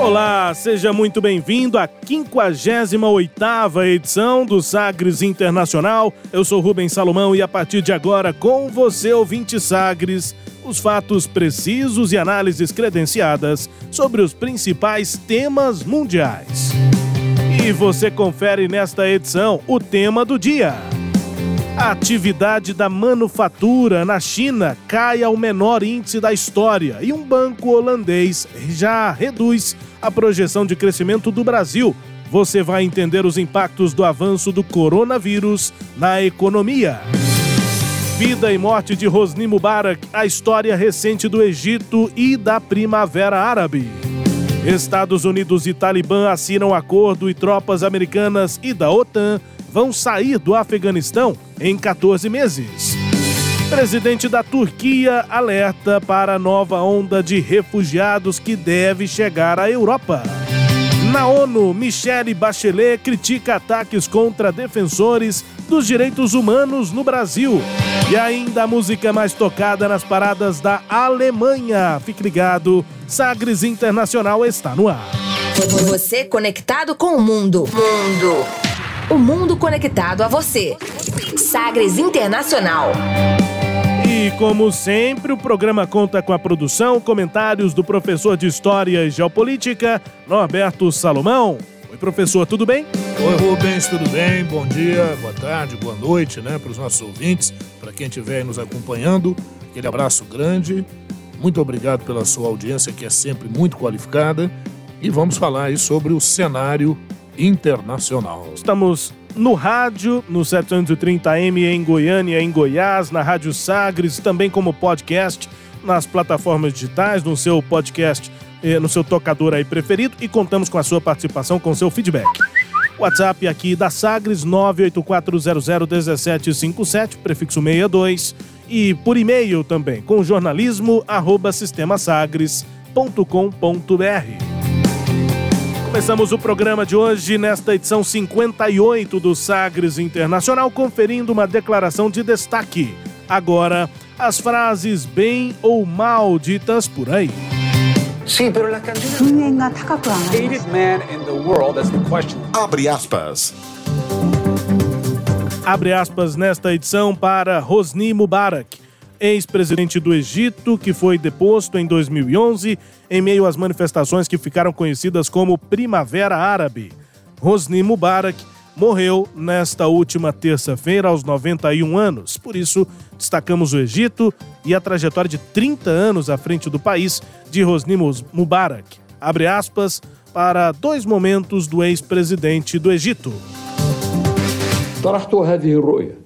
Olá, seja muito bem-vindo à 58ª edição do Sagres Internacional. Eu sou Rubens Salomão e a partir de agora, com você, ouvinte Sagres, os fatos precisos e análises credenciadas sobre os principais temas mundiais. E você confere nesta edição o tema do dia. A atividade da manufatura na China cai ao menor índice da história e um banco holandês já reduz a projeção de crescimento do Brasil. Você vai entender os impactos do avanço do coronavírus na economia. Vida e morte de Hosni Mubarak, a história recente do Egito e da Primavera Árabe. Estados Unidos e Talibã assinam acordo e tropas americanas e da OTAN vão sair do Afeganistão em 14 meses. Presidente da Turquia alerta para a nova onda de refugiados que deve chegar à Europa. Na ONU, Michelle Bachelet critica ataques contra defensores dos direitos humanos no Brasil. E ainda a música mais tocada nas paradas da Alemanha. Fique ligado, Sagres Internacional está no ar. Você conectado com o mundo. Mundo. O mundo conectado a você. Sagres Internacional. E como sempre, o programa conta com a produção, comentários do professor de História e Geopolítica, Norberto Salomão. Oi, professor, tudo bem? Oi, Rubens, tudo bem? Bom dia, boa tarde, boa noite, né, para os nossos ouvintes, para quem estiver nos acompanhando. Aquele abraço grande. Muito obrigado pela sua audiência, que é sempre muito qualificada. E vamos falar aí sobre o cenário internacional. Estamos no rádio, no 730M em Goiânia, em Goiás, na Rádio Sagres, também como podcast nas plataformas digitais, no seu podcast, eh, no seu tocador aí preferido e contamos com a sua participação, com seu feedback. WhatsApp aqui da Sagres 984001757, prefixo 62, e por e-mail também, com jornalismo arroba sistemasagres.com.br. Começamos o programa de hoje nesta edição 58 do Sagres Internacional, conferindo uma declaração de destaque. Agora, as frases bem ou mal ditas por aí. Abre aspas. Abre aspas nesta edição para Hosni Mubarak, ex-presidente do Egito, que foi deposto em 2011 em meio às manifestações que ficaram conhecidas como Primavera Árabe. Hosni Mubarak morreu nesta última terça-feira aos 91 anos. Por isso, destacamos o Egito e a trajetória de 30 anos à frente do país de Hosni Mubarak. Abre aspas para dois momentos do ex-presidente do Egito. طرحت هذه الرؤيه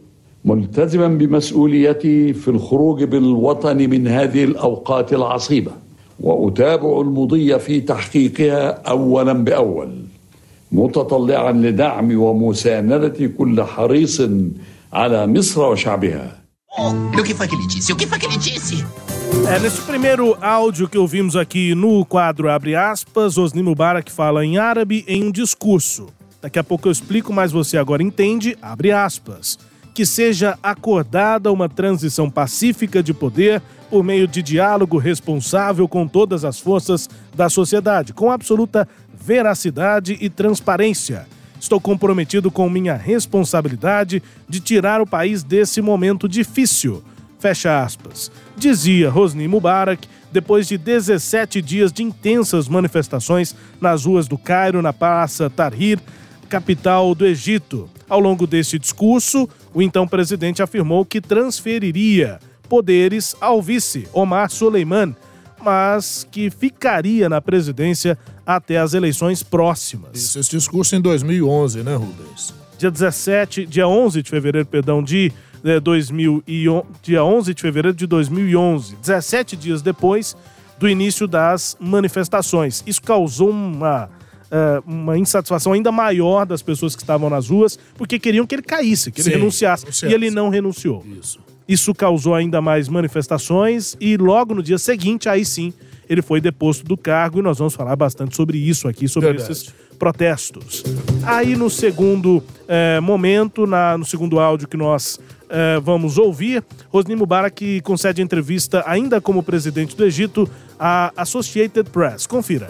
ملتزما بمسؤوليتي في الخروج بالوطن من هذه الاوقات العصيبه واتابع المضي في تحقيقها اولا باول متطلعا لدعم ومسانده كل حريص على مصر وشعبها Oh, o que foi que ele disse? O que foi que ele disse? É, nesse primeiro áudio que ouvimos aqui no quadro Abre aspas, Osni Mubarak fala em árabe em um discurso. Daqui a pouco eu explico, mas você agora entende, abre aspas. Que seja acordada uma transição pacífica de poder por meio de diálogo responsável com todas as forças da sociedade, com absoluta veracidade e transparência. Estou comprometido com minha responsabilidade de tirar o país desse momento difícil. Fecha aspas. Dizia Hosni Mubarak depois de 17 dias de intensas manifestações nas ruas do Cairo, na Praça Tahrir, capital do Egito. Ao longo deste discurso, o então presidente afirmou que transferiria poderes ao vice, Omar Soleiman, mas que ficaria na presidência até as eleições próximas. Isso, esse discurso em 2011, né, Rubens? Dia 17, dia 11 de fevereiro, perdão, de é, 2011, dia 11 de fevereiro de 2011, 17 dias depois do início das manifestações. Isso causou uma, uma insatisfação ainda maior das pessoas que estavam nas ruas, porque queriam que ele caísse, que ele Sim, renunciasse. renunciasse. E ele não renunciou. Isso. Isso causou ainda mais manifestações e logo no dia seguinte, aí sim, ele foi deposto do cargo e nós vamos falar bastante sobre isso aqui, sobre Verdade. esses protestos. Aí no segundo eh, momento, na- no segundo áudio que nós eh, vamos ouvir, Rosni Mubarak concede entrevista ainda como presidente do Egito à Associated Press. Confira.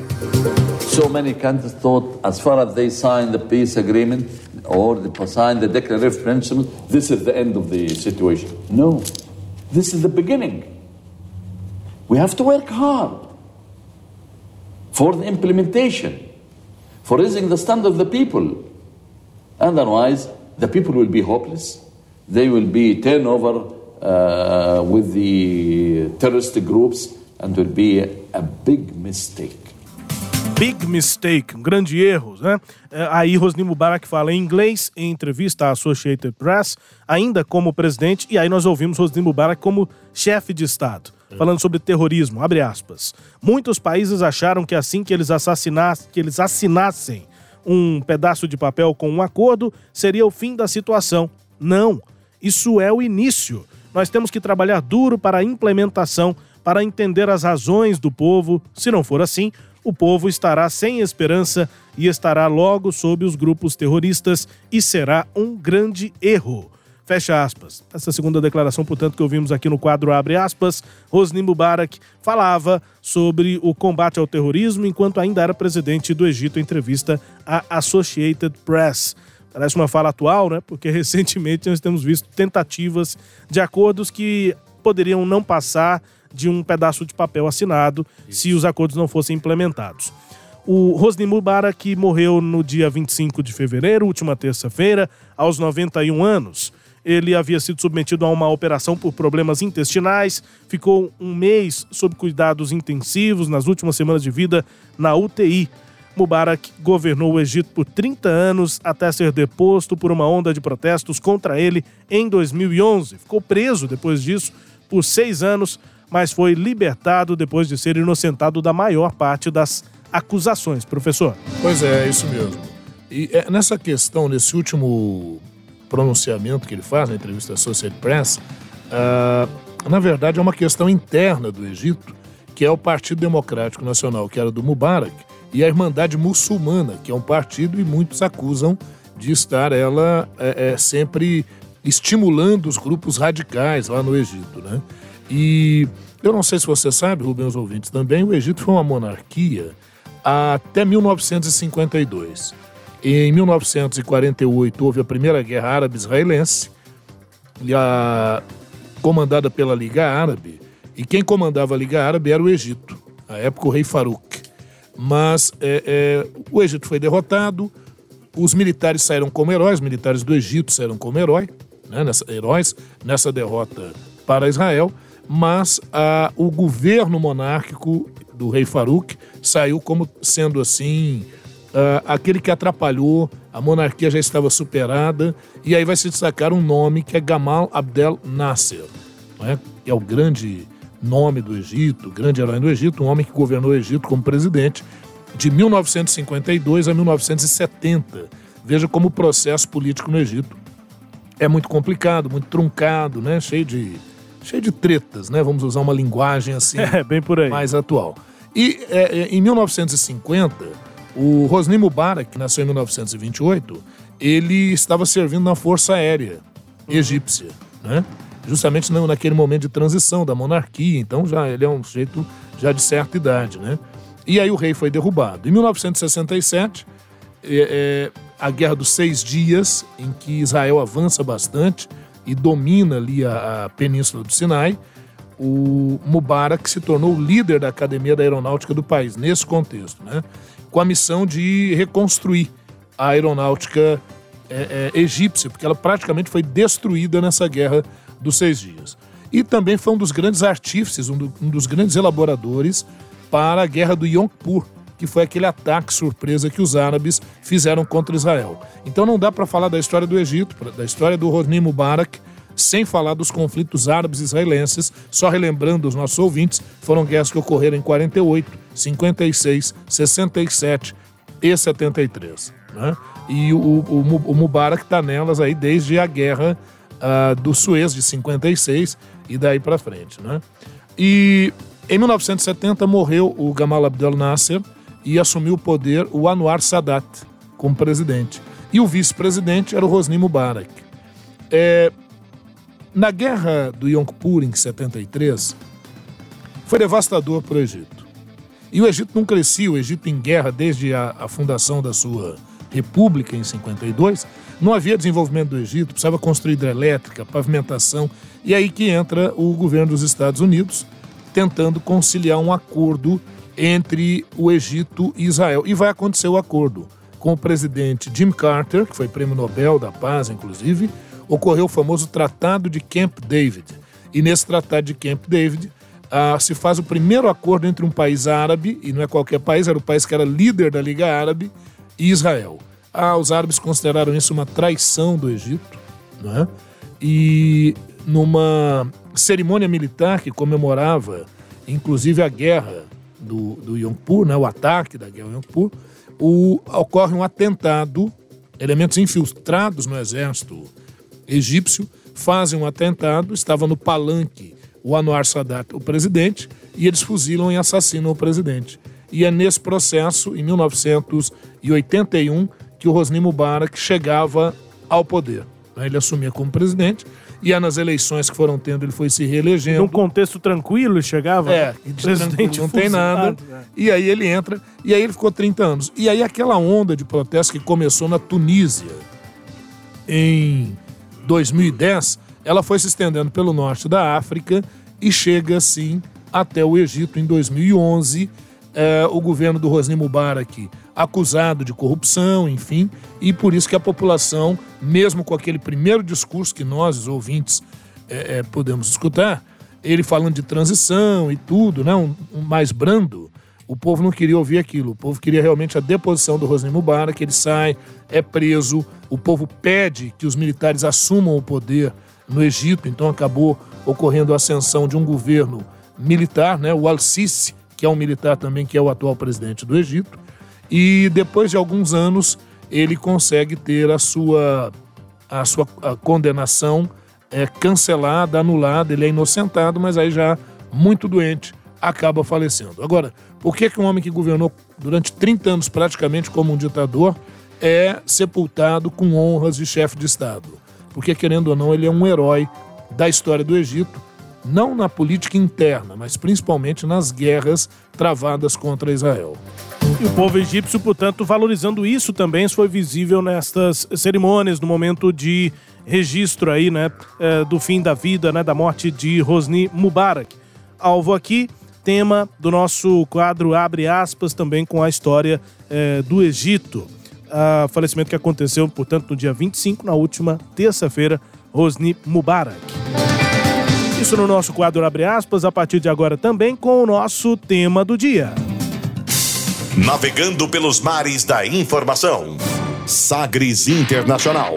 So many countries thought, as far as they signed the peace agreement or they signed the Declaration of this is the end of the situation. No, this is the beginning. We have to work hard for the implementation, for raising the standard of the people. Otherwise, the people will be hopeless. They will be turned over uh, with the terrorist groups and will be a big mistake. Big mistake, um grande erro, né? É, Aí Rosni Mubarak fala em inglês em entrevista à Associated Press, ainda como presidente, e aí nós ouvimos Rosni Mubarak como chefe de Estado, falando sobre terrorismo, abre aspas. Muitos países acharam que assim que eles assassinassem, que eles assinassem um pedaço de papel com um acordo, seria o fim da situação. Não, isso é o início. Nós temos que trabalhar duro para a implementação, para entender as razões do povo. Se não for assim, o povo estará sem esperança e estará logo sob os grupos terroristas e será um grande erro. Fecha aspas. Essa segunda declaração, portanto, que ouvimos aqui no quadro Abre aspas, Hosni Mubarak falava sobre o combate ao terrorismo enquanto ainda era presidente do Egito em entrevista à Associated Press. Parece uma fala atual, né? Porque recentemente nós temos visto tentativas de acordos que poderiam não passar de um pedaço de papel assinado se os acordos não fossem implementados. O Hosni Mubarak morreu no dia 25 de fevereiro, última terça-feira, aos 91 anos. Ele havia sido submetido a uma operação por problemas intestinais, ficou um mês sob cuidados intensivos nas últimas semanas de vida na UTI. Mubarak governou o Egito por 30 anos até ser deposto por uma onda de protestos contra ele em 2011. Ficou preso depois disso por seis anos, mas foi libertado depois de ser inocentado da maior parte das acusações. Professor. Pois é, é isso mesmo. E é, nessa questão, nesse último pronunciamento que ele faz na entrevista à Associated Press, ah, na verdade é uma questão interna do Egito, que é o Partido Democrático Nacional, que era do Mubarak, e a Irmandade Muçulmana, que é um partido e muitos acusam de estar ela é, é, sempre estimulando os grupos radicais lá no Egito, né? E eu não sei se você sabe, Rubem, os ouvintes também, o Egito foi uma monarquia até 1952. Em 1948 houve a primeira guerra árabe-israelense, a- comandada pela Liga Árabe, e quem comandava a Liga Árabe era o Egito, à época o rei Farouk. Mas é, é, o Egito foi derrotado, os militares saíram como heróis, militares do Egito saíram como herói, né, nessa, heróis nessa derrota para Israel, mas ah, o governo monárquico do rei Farouk saiu como sendo assim ah, aquele que atrapalhou, a monarquia já estava superada, e aí vai se destacar um nome que é Gamal Abdel Nasser, é? que é o grande nome do Egito, grande herói do Egito, um homem que governou o Egito como presidente de 1952 a 1970. Veja como o processo político no Egito é muito complicado, muito truncado, né? cheio, de, cheio de tretas, né? vamos usar uma linguagem assim É, bem por aí. mais atual. E é, é, em 1950, o Rosni Mubarak, que nasceu em 1928, ele estava servindo na Força Aérea Egípcia, né? justamente na- naquele momento de transição da monarquia, então já ele é um sujeito já de certa idade. Né? E aí o rei foi derrubado. Em 1967, é, é, a Guerra dos Seis Dias, em que Israel avança bastante e domina ali a, a Península do Sinai, o Mubarak se tornou o líder da Academia da Aeronáutica do país, nesse contexto, né? com a missão de reconstruir a aeronáutica é, é, egípcia, porque ela praticamente foi destruída nessa Guerra dos Seis Dias. E também foi um dos grandes artífices, um, do- um dos grandes elaboradores para a Guerra do Yom Kippur, que foi aquele ataque surpresa que os árabes fizeram contra Israel. Então não dá para falar da história do Egito, da história do Hosni Mubarak, sem falar dos conflitos árabes israelenses. Só relembrando os nossos ouvintes, foram guerras que ocorreram em 48, 56, 67 e 73. Né? E o, o, o Mubarak está nelas aí desde a guerra uh, do Suez de 56 e daí para frente. Né? E em 1970 morreu o Gamal Abdel Nasser e assumiu o poder o Anwar Sadat como presidente. E o vice-presidente era o Hosni Mubarak. É, na guerra do Yom Kippur, em 73, foi devastador para o Egito. E o Egito não crescia, o Egito em guerra desde a, a fundação da sua república em 52, não havia desenvolvimento do Egito, precisava construir hidrelétrica, pavimentação, e aí que entra o governo dos Estados Unidos tentando conciliar um acordo entre o Egito e Israel. E vai acontecer o acordo com o presidente Jim Carter, que foi prêmio Nobel da Paz, inclusive, ocorreu o famoso Tratado de Camp David. E nesse Tratado de Camp David ah, se faz o primeiro acordo entre um país árabe, e não é qualquer país, era o país que era líder da Liga Árabe, e Israel. Ah, os árabes consideraram isso uma traição do Egito, né? e numa cerimônia militar que comemorava, inclusive, a guerra do, do Yom Kippur, né? o ataque da guerra do Yom Kippur, o, ocorre um atentado, elementos infiltrados no exército egípcio fazem um atentado, estava no palanque o Anwar Sadat, o presidente, e eles fuzilam e assassinam o presidente. E é nesse processo, em 1981, que o Hosni Mubarak chegava ao poder. Né? Ele assumia como presidente e é nas eleições que foram tendo ele foi se reelegendo. Num contexto tranquilo ele chegava? É, de presidente não tem nada. É. E aí ele entra, e aí ele ficou 30 anos. E aí aquela onda de protesto que começou na Tunísia em 2010, ela foi se estendendo pelo norte da África e chega, assim, até o Egito em 2011. É, o governo do Hosni Mubarak acusado de corrupção, enfim, e por isso que a população, mesmo com aquele primeiro discurso que nós, os ouvintes, é, é, podemos escutar, ele falando de transição e tudo, né, um, um, mais brando, o povo não queria ouvir aquilo. O povo queria realmente a deposição do Hosni Mubarak, ele sai, é preso, o povo pede que os militares assumam o poder no Egito, então acabou ocorrendo a ascensão de um governo militar, né, o Al-Sisi, que é um militar também, que é o atual presidente do Egito, e depois de alguns anos ele consegue ter a sua, a sua a condenação é, cancelada, anulada, ele é inocentado, mas aí já muito doente acaba falecendo. Agora, por que, que um homem que governou durante 30 anos praticamente como um ditador é sepultado com honras de chefe de Estado. Porque, querendo ou não, ele é um herói da história do Egito, não na política interna, mas principalmente nas guerras travadas contra Israel. E o povo egípcio, portanto, valorizando isso também, foi visível nestas cerimônias, no momento de registro aí, né, é, do fim da vida, né, da morte de Hosni Mubarak. Alvo aqui, tema do nosso quadro Abre Aspas, também com a história é, do Egito uh, falecimento que aconteceu, portanto, no dia 25, na última terça-feira, Rosni Mubarak. Isso no nosso quadro Abre Aspas, a partir de agora também com o nosso tema do dia. Navegando pelos mares da informação. Sagres Internacional.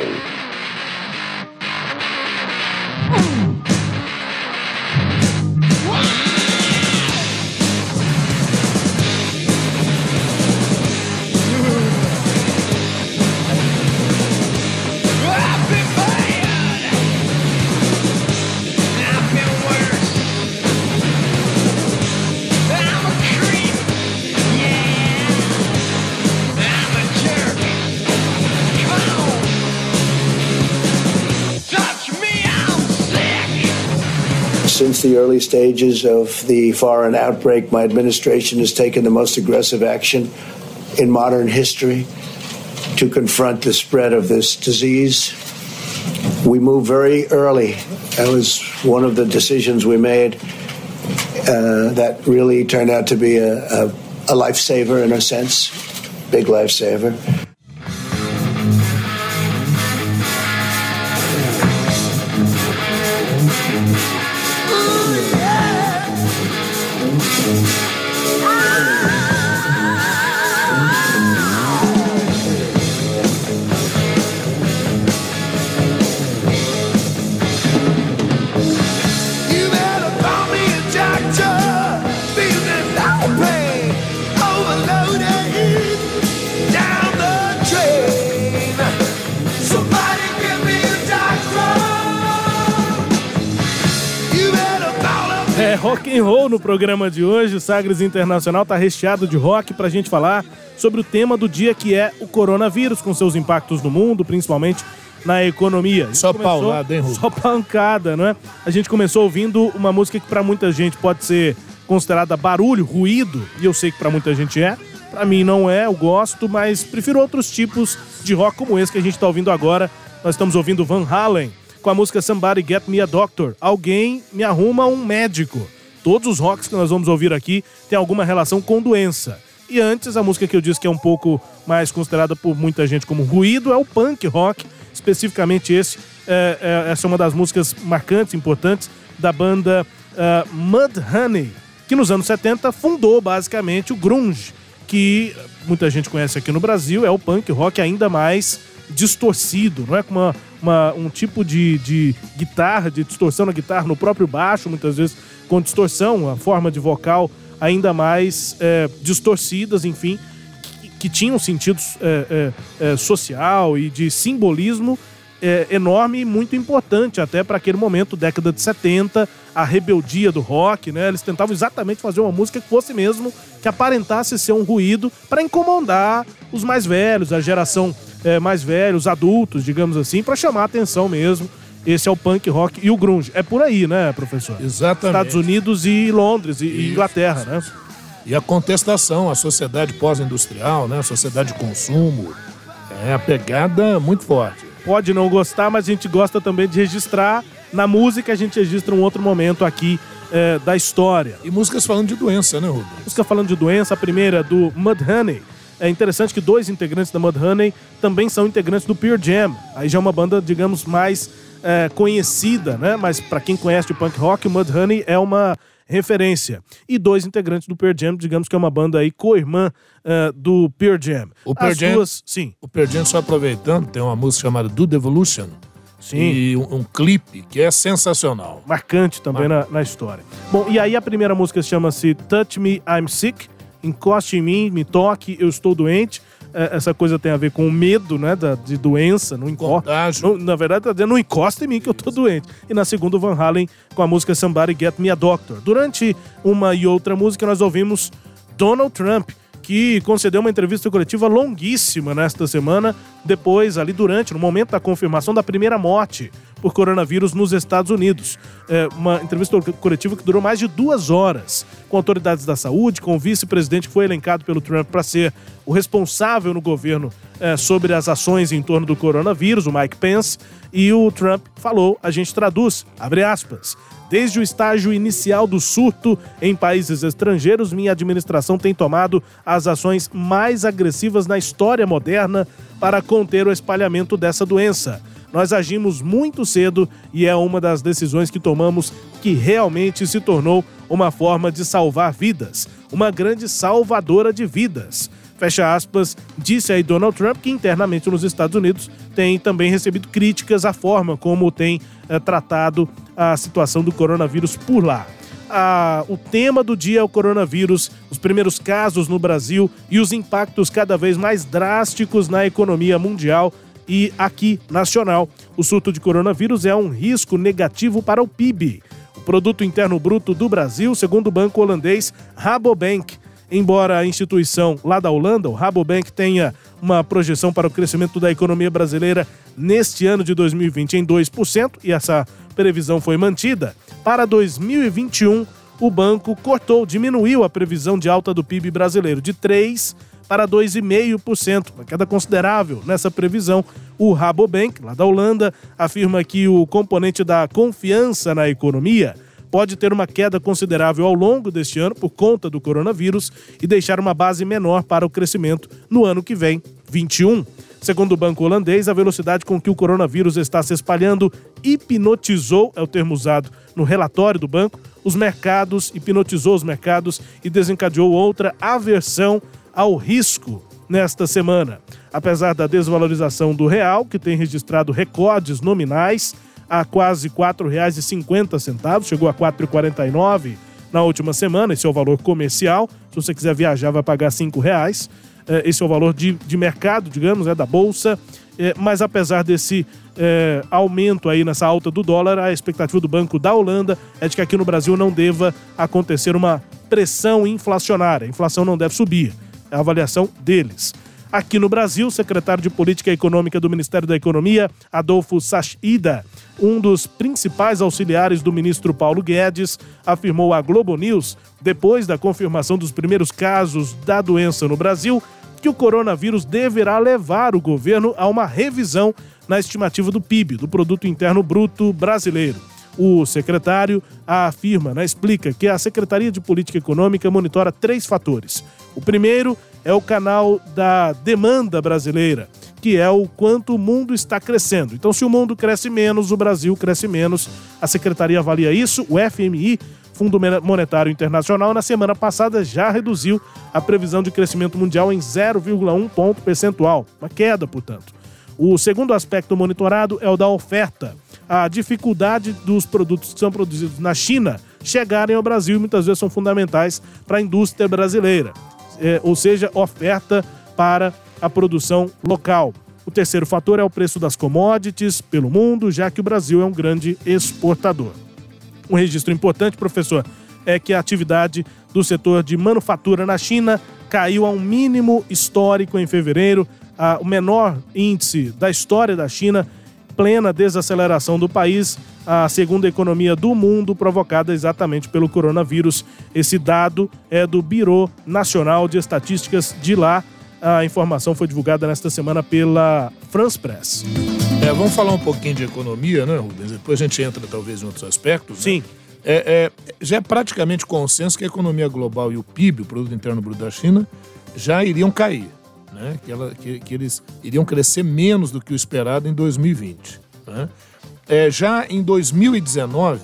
Early stages of the foreign outbreak, my administration has taken the most aggressive action in modern history to confront the spread of this disease. We moved very early. That was one of the decisions we made uh, that really turned out to be a, a, a lifesaver in a sense, big lifesaver. É rock and roll no programa de hoje. O Sagres Internacional está recheado de rock para a gente falar sobre o tema do dia que é o coronavírus, com seus impactos no mundo, principalmente na economia. Só começou, paulada, hein, Só pancada, não é? A gente começou ouvindo uma música que para muita gente pode ser considerada barulho, ruído, e eu sei que para muita gente é. Para mim não é, eu gosto, mas prefiro outros tipos de rock como esse que a gente está ouvindo agora. Nós estamos ouvindo Van Halen com a música Somebody Get Me a Doctor. Alguém me arruma um médico. Todos os rocks que nós vamos ouvir aqui têm alguma relação com doença. E antes, a música que eu disse que é um pouco mais considerada por muita gente como ruído é o punk rock, especificamente esse. É, é, essa é uma das músicas marcantes, importantes da banda uh, Mudhoney, que nos anos 70 fundou basicamente o grunge, que muita gente conhece aqui no Brasil, é o punk rock ainda mais distorcido, não é? Com uma, uma, um tipo de, de guitarra, de distorção na guitarra, no próprio baixo, muitas vezes com distorção, a forma de vocal ainda mais é, distorcidas, enfim, que, que tinham sentidos é, é, é social e de simbolismo é, enorme e muito importante até para aquele momento, década de 70, a rebeldia do rock, né? Eles tentavam exatamente fazer uma música que fosse mesmo, que aparentasse ser um ruído para incomodar os mais velhos, a geração é, mais velhos, os adultos, digamos assim, para chamar a atenção mesmo. Esse é o punk rock e o grunge. É por aí, né, professor? Exatamente. Estados Unidos e Londres e isso, Inglaterra, né? E a contestação, a sociedade pós-industrial, né? A sociedade de consumo. É a pegada muito forte pode não gostar, mas a gente gosta também de registrar. Na música, a gente registra um outro momento aqui é, da história. E músicas falando de doença, né, Rubens? Música falando de doença, a primeira do Mudhoney. É interessante que dois integrantes da Mudhoney também são integrantes do Pure Jam. Aí já é uma banda, digamos, mais é, conhecida, né? Mas para quem conhece o punk rock, o Mudhoney é uma referência. E dois integrantes do Pearl Jam, digamos que é uma banda aí co-irmã uh, do Pearl Jam. O Pearl As Jam, duas, sim. O Pearl Jam, só aproveitando, tem uma música chamada Do Devolution. Sim. E um, um, clipe que é sensacional. Marcante também na, na, história. Bom, e aí a primeira música chama-se Touch Me, I'm Sick. Encoste em mim, me toque, eu estou doente. É, essa coisa tem a ver com o medo, né, da, de doença, não encosta. Na verdade, tá dizendo, não encosta em mim que eu tô doente. E na segunda, o Van Halen com a música Somebody Get Me a Doctor. Durante uma e outra música, nós ouvimos Donald Trump, que concedeu uma entrevista coletiva longuíssima nesta semana, depois, ali durante, no momento da confirmação da primeira morte por coronavírus nos Estados Unidos. É uma entrevista coletiva que durou mais de duas horas, com autoridades da saúde, com o vice-presidente que foi elencado pelo Trump para ser o responsável no governo é, sobre as ações em torno do coronavírus, o Mike Pence, e o Trump falou, a gente traduz, abre aspas, Desde o estágio inicial do surto em países estrangeiros, minha administração tem tomado as ações mais agressivas na história moderna para conter o espalhamento dessa doença. Nós agimos muito cedo e é uma das decisões que tomamos que realmente se tornou uma forma de salvar vidas, uma grande salvadora de vidas. Fecha aspas, disse aí Donald Trump que internamente nos Estados Unidos tem também recebido críticas à forma como tem é, tratado a situação do coronavírus por lá. Ah, o tema do dia é o coronavírus, os primeiros casos no Brasil e os impactos cada vez mais drásticos na economia mundial e aqui nacional. O surto de coronavírus é um risco negativo para o PIB. O produto interno bruto do Brasil, segundo o banco holandês Rabobank, embora a instituição lá da Holanda, o Rabobank, tenha uma projeção para o crescimento da economia brasileira neste ano de 2020 em 2%, e essa previsão foi mantida, para 2021 o banco cortou, diminuiu a previsão de alta do PIB brasileiro de 3 para 2,5%, uma queda considerável nessa previsão. O Rabobank, lá da Holanda, afirma que o componente da confiança na economia pode ter uma queda considerável ao longo deste ano por conta do coronavírus e deixar uma base menor para o crescimento no ano que vem, 21. Segundo o banco holandês, a velocidade com que o coronavírus está se espalhando hipnotizou, é o termo usado no relatório do banco, os mercados, hipnotizou os mercados e desencadeou outra aversão ao risco nesta semana. Apesar da desvalorização do real, que tem registrado recordes nominais, a quase R$ 4,50, chegou a R$ 4,49 na última semana, esse é o valor comercial. Se você quiser viajar, vai pagar R$ 5,00. É, esse é o valor de, de mercado, digamos, né, da bolsa. é, mas apesar desse é, aumento aí nessa alta do dólar, a expectativa do Banco da Holanda é de que aqui no Brasil não deva acontecer uma pressão inflacionária. A inflação não deve subir. A avaliação deles. Aqui no Brasil, o secretário de Política Econômica do Ministério da Economia, Adolfo Sachida, um dos principais auxiliares do ministro Paulo Guedes, afirmou à Globo News, depois da confirmação dos primeiros casos da doença no Brasil, que o coronavírus deverá levar o governo a uma revisão na estimativa do PIB, do Produto Interno Bruto Brasileiro. O secretário afirma, né, explica que a Secretaria de Política Econômica monitora três fatores. O primeiro é o canal da demanda brasileira, que é o quanto o mundo está crescendo. Então, se o mundo cresce menos, o Brasil cresce menos. A secretaria avalia isso, o FMI Fundo Monetário Internacional, na semana passada já reduziu a previsão de crescimento mundial em 0,1 ponto percentual, uma queda, portanto. O segundo aspecto monitorado é o da oferta. A dificuldade dos produtos que são produzidos na China chegarem ao Brasil muitas vezes são fundamentais para a indústria brasileira, é, ou seja, oferta para a produção local. O terceiro fator é o preço das commodities pelo mundo, já que o Brasil é um grande exportador. Um registro importante, professor, é que a atividade do setor de manufatura na China caiu a um mínimo histórico em fevereiro, a, o menor índice da história da China, plena desaceleração do país, a segunda economia do mundo provocada exatamente pelo coronavírus. Esse dado é do Biro Nacional de Estatísticas de lá. A informação foi divulgada nesta semana pela France Press. É, vamos falar um pouquinho de economia, né, Rubens? Depois a gente entra talvez em outros aspectos. Né? Sim. É, é, já é praticamente consenso que a economia global e o PIB, o Produto Interno Bruto da China, já iriam cair né? que, ela, que, que, eles iriam crescer menos do que o esperado em 2020. Né? É, já em 2019,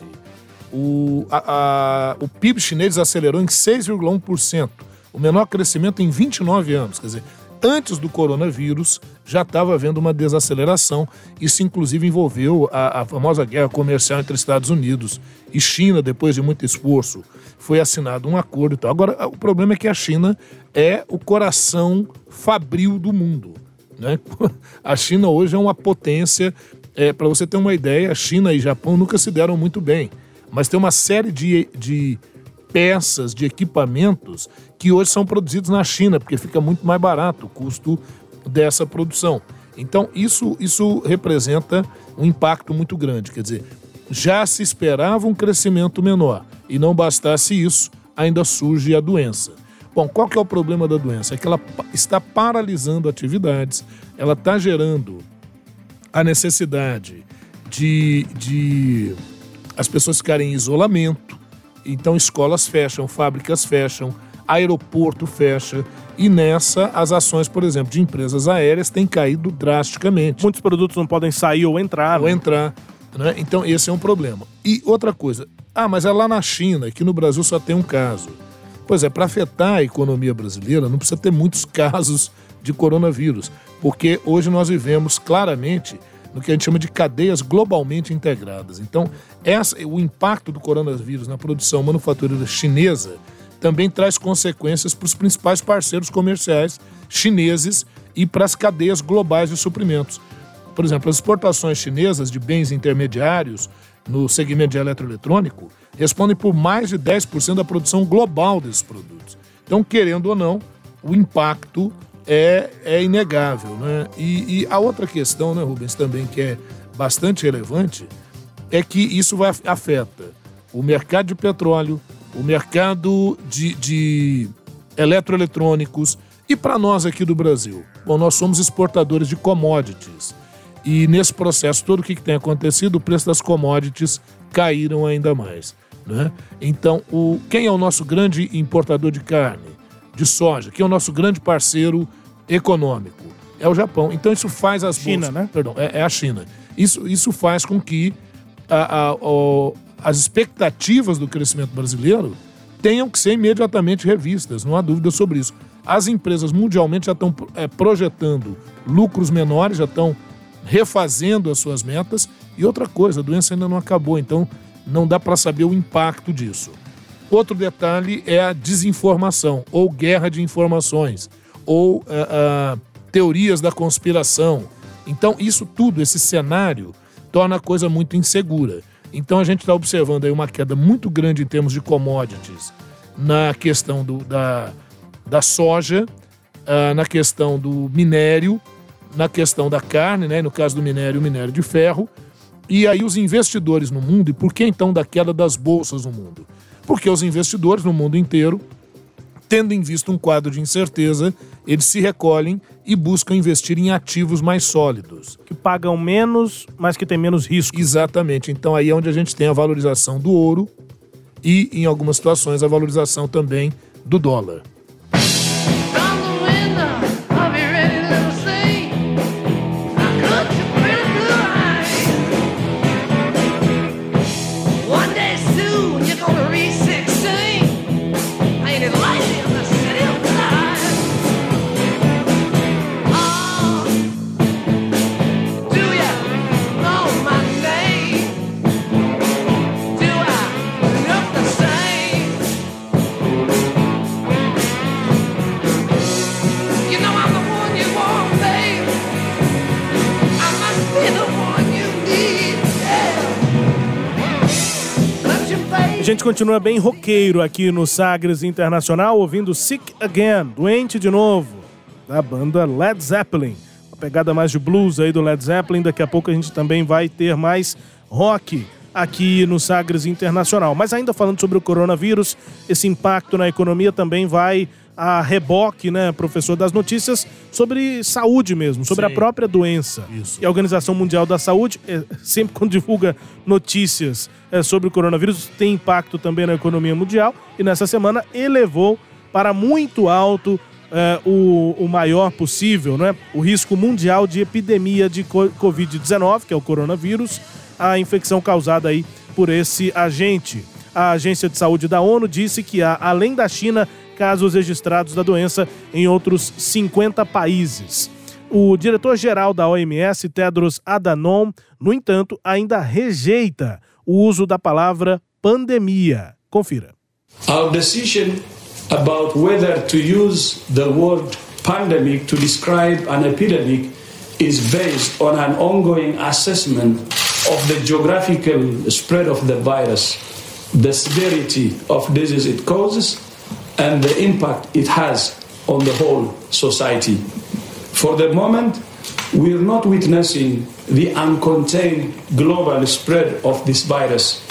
o, a, a, o PIB chinês acelerou em 6,1%, o menor crescimento em 29 anos. Quer dizer, antes do coronavírus já estava havendo uma desaceleração. Isso, inclusive, envolveu a, a, famosa guerra comercial entre Estados Unidos e China, depois de muito esforço. Foi assinado um acordo e tal. Agora, o problema é que a China é o coração fabril do mundo. Né? A China hoje é uma potência. É, Para você ter uma ideia, a China e Japão nunca se deram muito bem. Mas tem uma série de, de peças, de equipamentos que hoje são produzidos na China, porque fica muito mais barato o custo dessa produção. Então, isso, isso representa um impacto muito grande. Quer dizer, já se esperava um crescimento menor e não bastasse isso, ainda surge a doença. Bom, qual que é o problema da doença? É que ela está paralisando atividades, ela está gerando a necessidade de, de as pessoas ficarem em isolamento, então escolas fecham, fábricas fecham, aeroporto fecha. E nessa, as ações, por exemplo, de empresas aéreas têm caído drasticamente. Muitos produtos não podem sair ou entrar. Ou né? entrar. Né? Então, esse é um problema. E outra coisa, ah, mas é lá na China, que no Brasil só tem um caso. Pois é, para afetar a economia brasileira, não precisa ter muitos casos de coronavírus, porque hoje nós vivemos claramente no que a gente chama de cadeias globalmente integradas. Então, essa, o impacto do coronavírus na produção manufatureira chinesa também traz consequências para os principais parceiros comerciais chineses e para as cadeias globais de suprimentos. Por exemplo, as exportações chinesas de bens intermediários no segmento de eletroeletrônico respondem por mais de 10% da produção global desses produtos. Então, querendo ou não, o impacto é, é inegável. Né? E, e, a outra questão, né, Rubens, também que é bastante relevante, é que isso vai, afeta o mercado de petróleo, o mercado de, de eletroeletrônicos e para nós aqui do Brasil. Bom, nós somos exportadores de commodities. E nesse processo todo o que, que tem acontecido, o preço das commodities caíram ainda mais. Né? Então, o, quem é o nosso grande importador de carne? De soja, que é o nosso grande parceiro econômico. É o Japão. Então isso faz as China, bolsas, né? Perdão, é, é, a China. Isso, isso faz com que a, a, as expectativas do crescimento brasileiro tenham que ser imediatamente revistas, não há dúvida sobre isso. As empresas mundialmente já estão é, projetando lucros menores, já estão refazendo as suas metas. E outra coisa, a doença ainda não acabou, então não dá para saber o impacto disso. Outro detalhe é a desinformação, ou guerra de informações, ou uh, uh, teorias da conspiração. Então, isso tudo, esse cenário, torna a coisa muito insegura. Então, a gente está observando aí uma queda muito grande em termos de commodities na questão do, da, da soja, uh, na questão do minério, na questão da carne, né? no caso do minério, o minério de ferro. E aí, os investidores no mundo, e por que então da queda das bolsas no mundo? Porque os investidores no mundo inteiro tendo em vista um quadro de incerteza, eles se recolhem e buscam investir em ativos mais sólidos. Que pagam menos, mas que têm menos risco. Exatamente. Então aí é onde a gente tem a valorização do ouro e, em algumas situações, a valorização também do dólar. Gente continua bem roqueiro aqui no Sagres Internacional, ouvindo Sick Again, Doente de Novo, da banda Led Zeppelin. Uma pegada mais de blues aí do Led Zeppelin. Daqui a pouco a gente também vai ter mais rock aqui no Sagres Internacional. Mas ainda falando sobre o coronavírus, esse impacto na economia também vai a reboque, né, professor das notícias sobre saúde mesmo, sobre Sim. a própria doença. Isso. E a Organização Mundial da Saúde, é, sempre quando divulga notícias é, sobre o coronavírus, tem impacto também na economia mundial e nessa semana elevou para muito alto é, o, o, maior possível, né, o risco mundial de epidemia de Covid-19, que é o coronavírus, a infecção causada aí por esse agente. A Agência de Saúde da ONU disse que há, além da China, casos registrados da doença em outros 50 países. O diretor-geral da OMS, Tedros Adhanom, no entanto, ainda rejeita o uso da palavra pandemia. Confira. Our decision about whether to use the word pandemic to describe an epidemic is based on an ongoing assessment of the geographical spread of the virus, the severity of disease it causes, and the impact it has on the whole society. For the moment, we are not witnessing the uncontained global spread of this virus,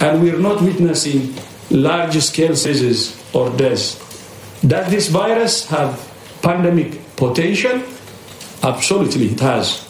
and we are not witnessing large scale diseases or deaths. Does this virus have pandemic potential? Absolutely, it has.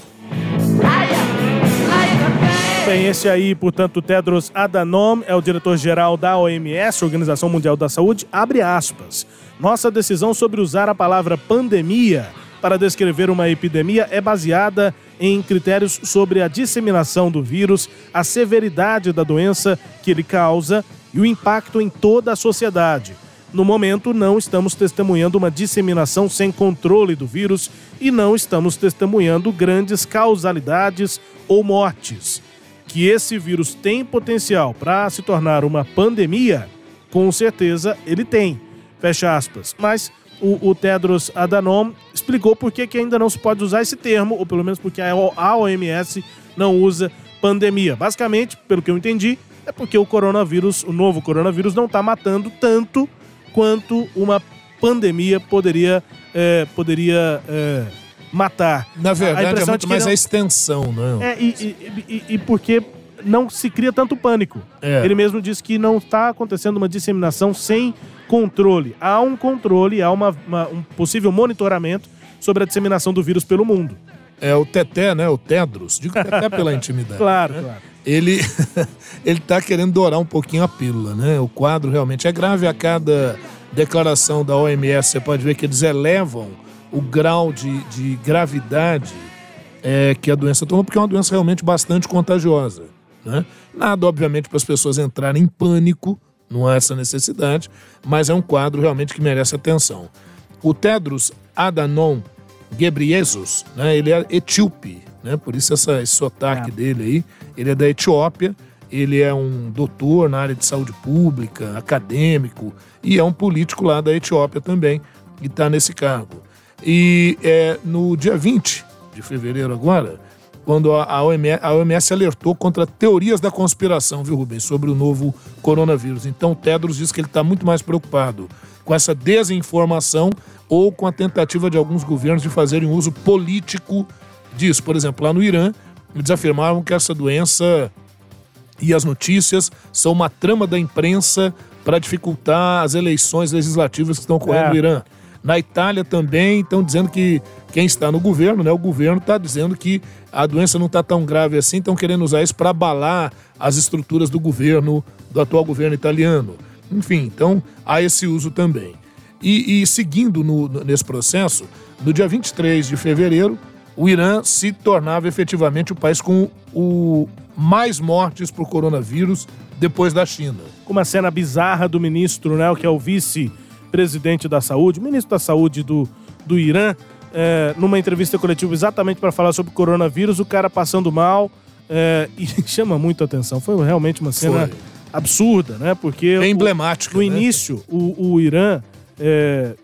Bem, esse aí, portanto, Tedros Adhanom é o diretor-geral da OMS, Organização Mundial da Saúde, abre aspas. Nossa decisão sobre usar a palavra pandemia para descrever uma epidemia é baseada em critérios sobre a disseminação do vírus, a severidade da doença que ele causa e o impacto em toda a sociedade. No momento, não estamos testemunhando uma disseminação sem controle do vírus e não estamos testemunhando grandes causalidades ou mortes que esse vírus tem potencial para se tornar uma pandemia, com certeza ele tem. Fecha aspas. Mas o, o Tedros Adhanom explicou por que, que ainda não se pode usar esse termo, ou pelo menos porque a OMS não usa pandemia. Basicamente, pelo que eu entendi, é porque o coronavírus, o novo coronavírus, não está matando tanto quanto uma pandemia poderia, é, poderia é, matar. Na verdade, é muito mais não... a extensão, né? É, e, e, e, e porque não se cria tanto pânico. É. Ele mesmo disse que não está acontecendo uma disseminação sem controle. Há um controle, há uma, uma, um possível monitoramento sobre a disseminação do vírus pelo mundo. É o Teté, né? O Tedros. Digo Teté pela intimidade. claro, né? claro. Ele ele está querendo dourar um pouquinho a pílula, né? O quadro realmente é grave. A cada declaração da OMS, você pode ver que eles elevam o grau de, de gravidade é, que a doença toma, porque é uma doença realmente bastante contagiosa. Né? Nada, obviamente, para as pessoas entrarem em pânico, não há essa necessidade, mas é um quadro realmente que merece atenção. O Tedros Adhanom Ghebreyesus, né, ele é etíope, né, por isso essa, esse sotaque é. dele aí, ele é da Etiópia, ele é um doutor na área de saúde pública, acadêmico, e é um político lá da Etiópia também, e está nesse cargo. E é, no dia 20 de fevereiro agora, quando a OMS, a OMS alertou contra teorias da conspiração, viu, Rubens, sobre o novo coronavírus. Então, o Tedros diz que ele está muito mais preocupado com essa desinformação ou com a tentativa de alguns governos de fazerem uso político disso. Por exemplo, lá no Irã, eles afirmavam que essa doença e as notícias são uma trama da imprensa para dificultar as eleições legislativas que estão ocorrendo é. no Irã. Na Itália também estão dizendo que quem está no governo, né, o governo está dizendo que a doença não está tão grave assim, estão querendo usar isso para abalar as estruturas do governo, do atual governo italiano. Enfim, então há esse uso também. E, e seguindo no, nesse processo, no dia 23 de fevereiro, o Irã se tornava efetivamente o país com o mais mortes por coronavírus depois da China. Com uma cena bizarra do ministro, né, que é o vice-presidente da saúde, ministro da saúde do, do Irã, é, numa entrevista coletiva exatamente para falar sobre coronavírus, o cara passando mal é, e chama muito atenção. Foi realmente uma cena Foi. absurda, né? Porque é emblemático. No né? início, o, o Irã é,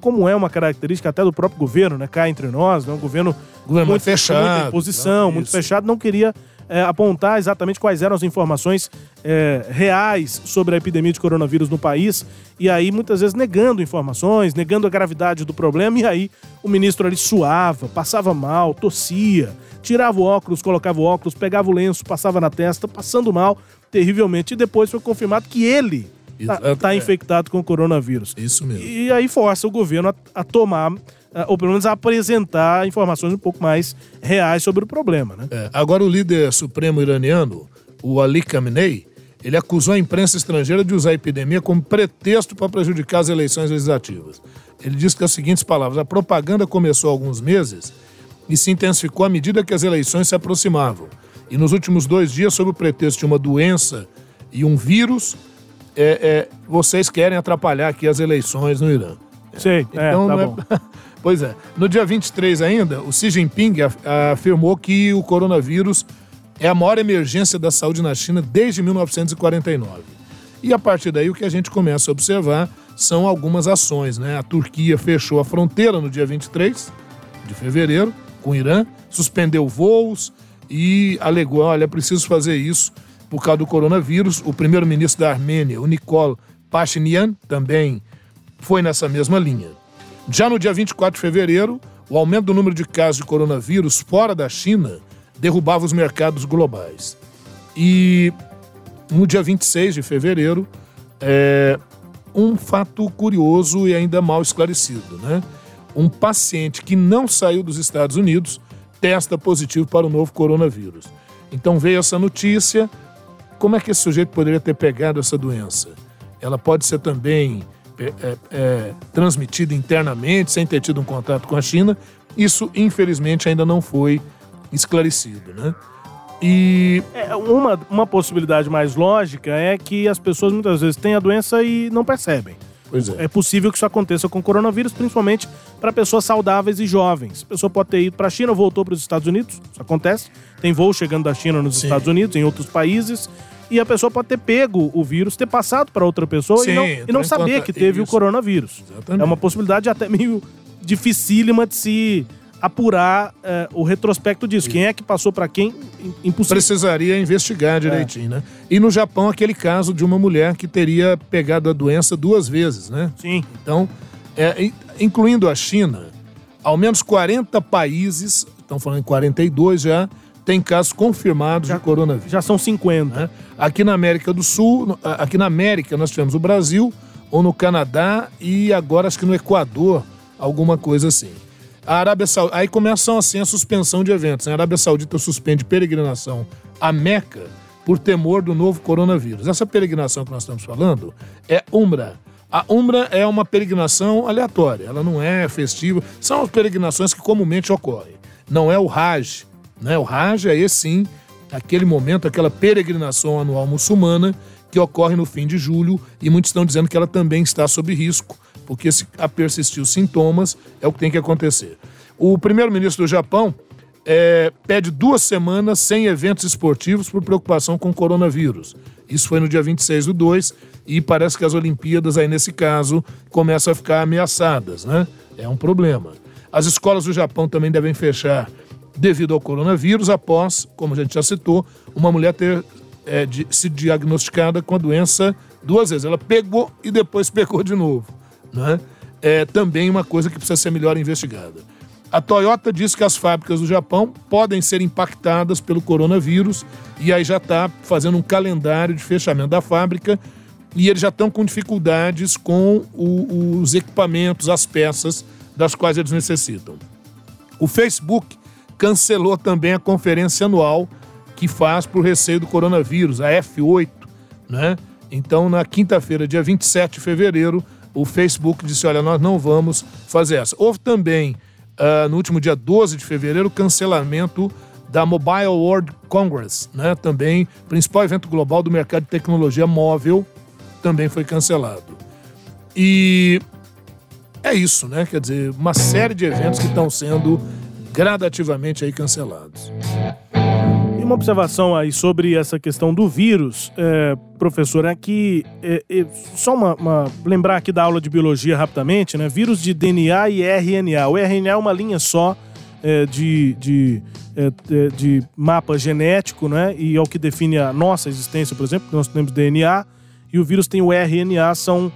como é uma característica até do próprio governo, né? Cá entre nós, né? um governo, governo muito fechado, muita posição, muito fechado, não queria é, apontar exatamente quais eram as informações é, reais sobre a epidemia de coronavírus no país, e aí muitas vezes negando informações, negando a gravidade do problema, e aí o ministro ali suava, passava mal, tossia, tirava o óculos, colocava o óculos, pegava o lenço, passava na testa, passando mal terrivelmente, e depois foi confirmado que ele está tá infectado com o coronavírus. Isso mesmo. E aí força o governo a, a tomar é, ou pelo menos apresentar informações um pouco mais reais sobre o problema. Né? É, agora, o líder supremo iraniano, o Ali Khamenei, ele acusou a imprensa estrangeira de usar a epidemia como pretexto para prejudicar as eleições legislativas. Ele disse que as seguintes palavras: a propaganda começou há alguns meses e se intensificou à medida que as eleições se aproximavam. E nos últimos dois dias, sob o pretexto de uma doença e um vírus, é, é, vocês querem atrapalhar aqui as eleições no Irã. Sei, é, então, tá bom. Pois é. No dia 23 ainda, o Xi Jinping afirmou que o coronavírus é a maior emergência da saúde na China desde 1949. E a partir daí o que a gente começa a observar são algumas ações, né? A Turquia fechou a fronteira no dia 23 de fevereiro com o Irã, suspendeu voos e alegou, olha, preciso fazer isso por causa do coronavírus. O primeiro-ministro da Armênia, o Nikol Pashinyan, também foi nessa mesma linha. Já no dia 24 de fevereiro, o aumento do número de casos de coronavírus fora da China derrubava os mercados globais. E no dia 26 de fevereiro, é, um fato curioso e ainda mal esclarecido, né? Um paciente que não saiu dos Estados Unidos testa positivo para o novo coronavírus. Então veio essa notícia. Como é que esse sujeito poderia ter pegado essa doença? Ela pode ser também é, é, é, transmitido internamente, sem ter tido um contato com a China. Isso, infelizmente, ainda não foi esclarecido, né? E é, uma, uma possibilidade mais lógica é que as pessoas muitas vezes têm a doença e não percebem. É. é possível que isso aconteça com o coronavírus, principalmente para pessoas saudáveis e jovens. A pessoa pode ter ido para a China, voltou para os Estados Unidos, isso acontece. Tem voo chegando da China nos Sim. Estados Unidos, em outros países, e a pessoa pode ter pego o vírus, ter passado para outra pessoa Sim, e não, e não saber que teve isso. o coronavírus. Exatamente. É uma possibilidade até meio dificílima de se apurar é, o retrospecto disso. Isso. Quem é que passou para quem? Impossível. Precisaria investigar direitinho, é. né? E no Japão, aquele caso de uma mulher que teria pegado a doença duas vezes, né? Sim. Então, é, incluindo a China, ao menos 40 países, estão falando em 42 já, tem casos confirmados já, de coronavírus. Já são 50. Né? Aqui na América do Sul, aqui na América nós tivemos o Brasil, ou no Canadá e agora acho que no Equador, alguma coisa assim. A Arábia Saudita, aí começam assim a suspensão de eventos. Né? A Arábia Saudita suspende peregrinação a Meca por temor do novo coronavírus. Essa peregrinação que nós estamos falando é Umra. A Umra é uma peregrinação aleatória, ela não é festiva. São as peregrinações que comumente ocorrem. Não é o Hajj, né? O Hajj é esse sim, aquele momento, aquela peregrinação anual muçulmana que ocorre no fim de julho e muitos estão dizendo que ela também está sob risco, porque se persistir os sintomas é o que tem que acontecer. O primeiro-ministro do Japão é, pede duas semanas sem eventos esportivos por preocupação com o coronavírus. Isso foi no dia 26 do 2 e parece que as Olimpíadas aí nesse caso começam a ficar ameaçadas, né? É um problema. As escolas do Japão também devem fechar devido ao coronavírus, após, como a gente já citou, uma mulher ter é, de, se diagnosticada com a doença duas vezes. Ela pegou e depois pegou de novo. Né? É também uma coisa que precisa ser melhor investigada. A Toyota diz que as fábricas do Japão podem ser impactadas pelo coronavírus e aí já está fazendo um calendário de fechamento da fábrica e eles já estão com dificuldades com o, os equipamentos, as peças das quais eles necessitam. O Facebook cancelou também a conferência anual que faz por receio do coronavírus, a F8, né? Então, na quinta-feira, dia 27 de fevereiro, o Facebook disse: olha, nós não vamos fazer essa. Houve também, uh, no último dia 12 de fevereiro, o cancelamento da Mobile World Congress, né? Também, principal evento global do mercado de tecnologia móvel, também foi cancelado. E é isso, né? Quer dizer, uma série de eventos que estão sendo gradativamente aí cancelados. E uma observação aí sobre essa questão do vírus, é, professor, é que é, é, só uma, uma, lembrar aqui da aula de biologia rapidamente, né? Vírus de DNA e RNA. O RNA é uma linha só é, de, de, é, é, de mapa genético, né? E é o que define a nossa existência, por exemplo, nós temos DNA e o vírus tem o RNA, são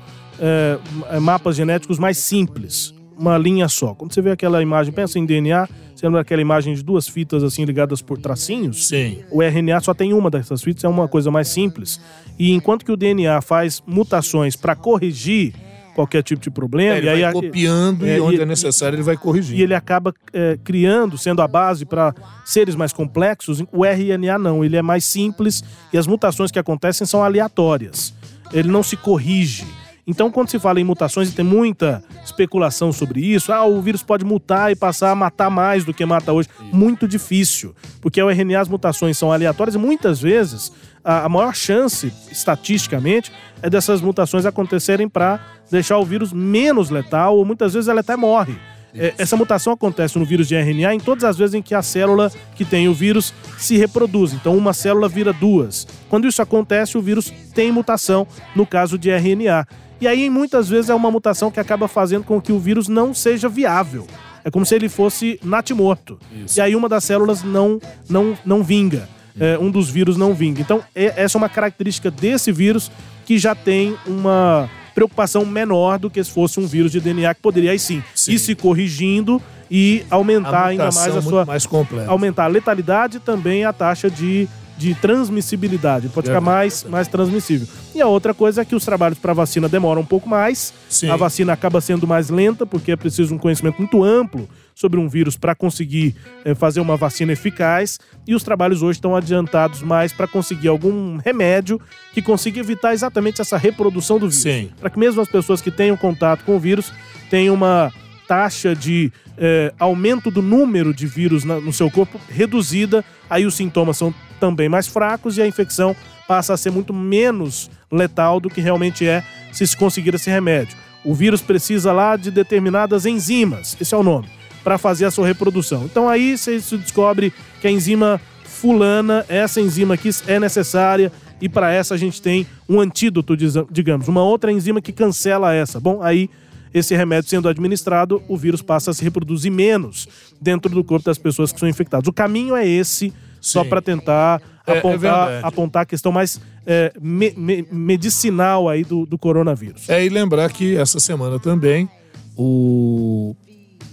mapas genéticos mais simples, uma linha só. Quando você vê aquela imagem, pensa em DNA, você lembra aquela imagem de duas fitas assim ligadas por tracinhos? Sim. O RNA só tem uma dessas fitas, é uma coisa mais simples. E enquanto que o DNA faz mutações para corrigir qualquer tipo de problema. É, ele e vai copiando é, e onde e, é necessário ele vai corrigindo. E ele acaba é, criando, sendo a base para seres mais complexos. O RNA não, ele é mais simples e as mutações que acontecem são aleatórias. Ele não se corrige. Então, quando se fala em mutações, e tem muita especulação sobre isso, ah, o vírus pode mutar e passar a matar mais do que mata hoje. Muito difícil, porque o RNA, as mutações são aleatórias e muitas vezes a, a maior chance, estatisticamente, é dessas mutações acontecerem para deixar o vírus menos letal, ou muitas vezes ela até morre. É, essa mutação acontece no vírus de RNA em todas as vezes em que a célula que tem o vírus se reproduz. Então, uma célula vira duas. Quando isso acontece, o vírus tem mutação, no caso de RNA. E aí, muitas vezes, é uma mutação que acaba fazendo com que o vírus não seja viável. É como se ele fosse natimorto. Isso. E aí uma das células não, não, não vinga. É, um dos vírus não vinga. Então, é, essa é uma característica desse vírus que já tem uma preocupação menor do que se fosse um vírus de DNA que poderia aí sim, sim. ir se corrigindo e aumentar ainda mais a sua mais aumentar a letalidade e também a taxa de de transmissibilidade, pode ficar mais, mais transmissível. E a outra coisa é que os trabalhos para vacina demoram um pouco mais, Sim. a vacina acaba sendo mais lenta, porque é preciso um conhecimento muito amplo sobre um vírus para conseguir é, fazer uma vacina eficaz, e os trabalhos hoje estão adiantados mais para conseguir algum remédio que consiga evitar exatamente essa reprodução do vírus. Para que mesmo as pessoas que tenham contato com o vírus tenham uma taxa de é, aumento do número de vírus na, no seu corpo reduzida, aí os sintomas são também mais fracos e a infecção passa a ser muito menos letal do que realmente é se se conseguir esse remédio. O vírus precisa lá de determinadas enzimas, esse é o nome, para fazer a sua reprodução. Então aí você descobre que a enzima fulana, essa enzima aqui é necessária e para essa a gente tem um antídoto, digamos, uma outra enzima que cancela essa. Bom, aí esse remédio sendo administrado, o vírus passa a se reproduzir menos dentro do corpo das pessoas que são infectadas. O caminho é esse só para tentar é, é apontar, é apontar a questão mais é, me, me, medicinal aí do, do coronavírus. É, e lembrar que essa semana também o,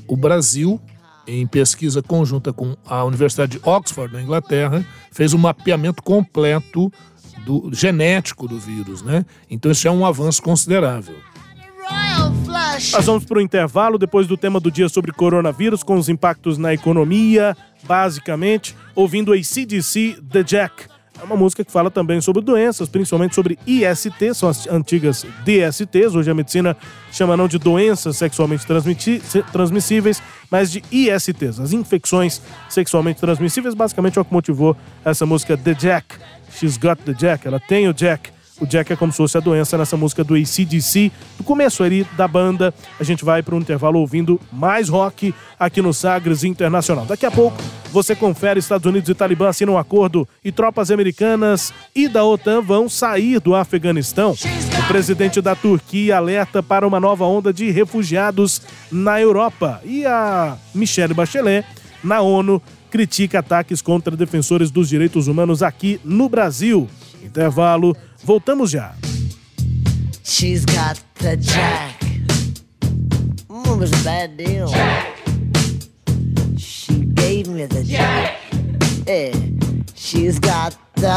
o Brasil, em pesquisa conjunta com a Universidade de Oxford, na Inglaterra, fez um mapeamento completo do genético do vírus, né? Então isso é um avanço considerável. Nós vamos para o intervalo depois do tema do dia sobre coronavírus, com os impactos na economia, basicamente, ouvindo a ACDC The Jack. É uma música que fala também sobre doenças, principalmente sobre IST, são as antigas DSTs. Hoje a medicina chama não de doenças sexualmente transmissíveis, mas de ISTs, as infecções sexualmente transmissíveis. Basicamente é o que motivou essa música The Jack. She's got the Jack, ela tem o Jack. O Jack é como se fosse a doença nessa música do ACDC. No começo ali da banda, a gente vai para um intervalo ouvindo mais rock aqui no Sagres Internacional. Daqui a pouco você confere Estados Unidos e Talibã assinam um acordo e tropas americanas e da OTAN vão sair do Afeganistão. O presidente da Turquia alerta para uma nova onda de refugiados na Europa. E a Michelle Bachelet, na ONU, critica ataques contra defensores dos direitos humanos aqui no Brasil. Intervalo, voltamos já. She's got the jack. Mm, was a bad deal. She gave me the jack. Yeah. She's got the.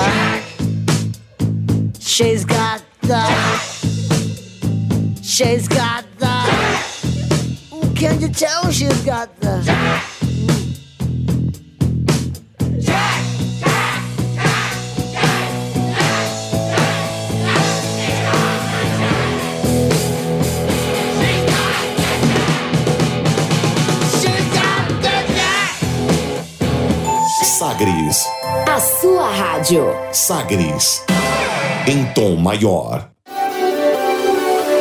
She's got the. She's got the. Can you tell she's got the? Sagres. A sua rádio. Sagres. Em tom maior.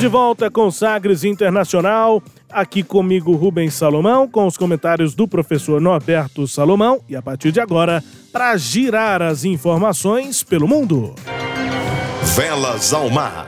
Estamos de volta com Sagres Internacional. Aqui comigo Rubens Salomão, com os comentários do professor Norberto Salomão. E a partir de agora, para girar as informações pelo mundo. Velas ao mar.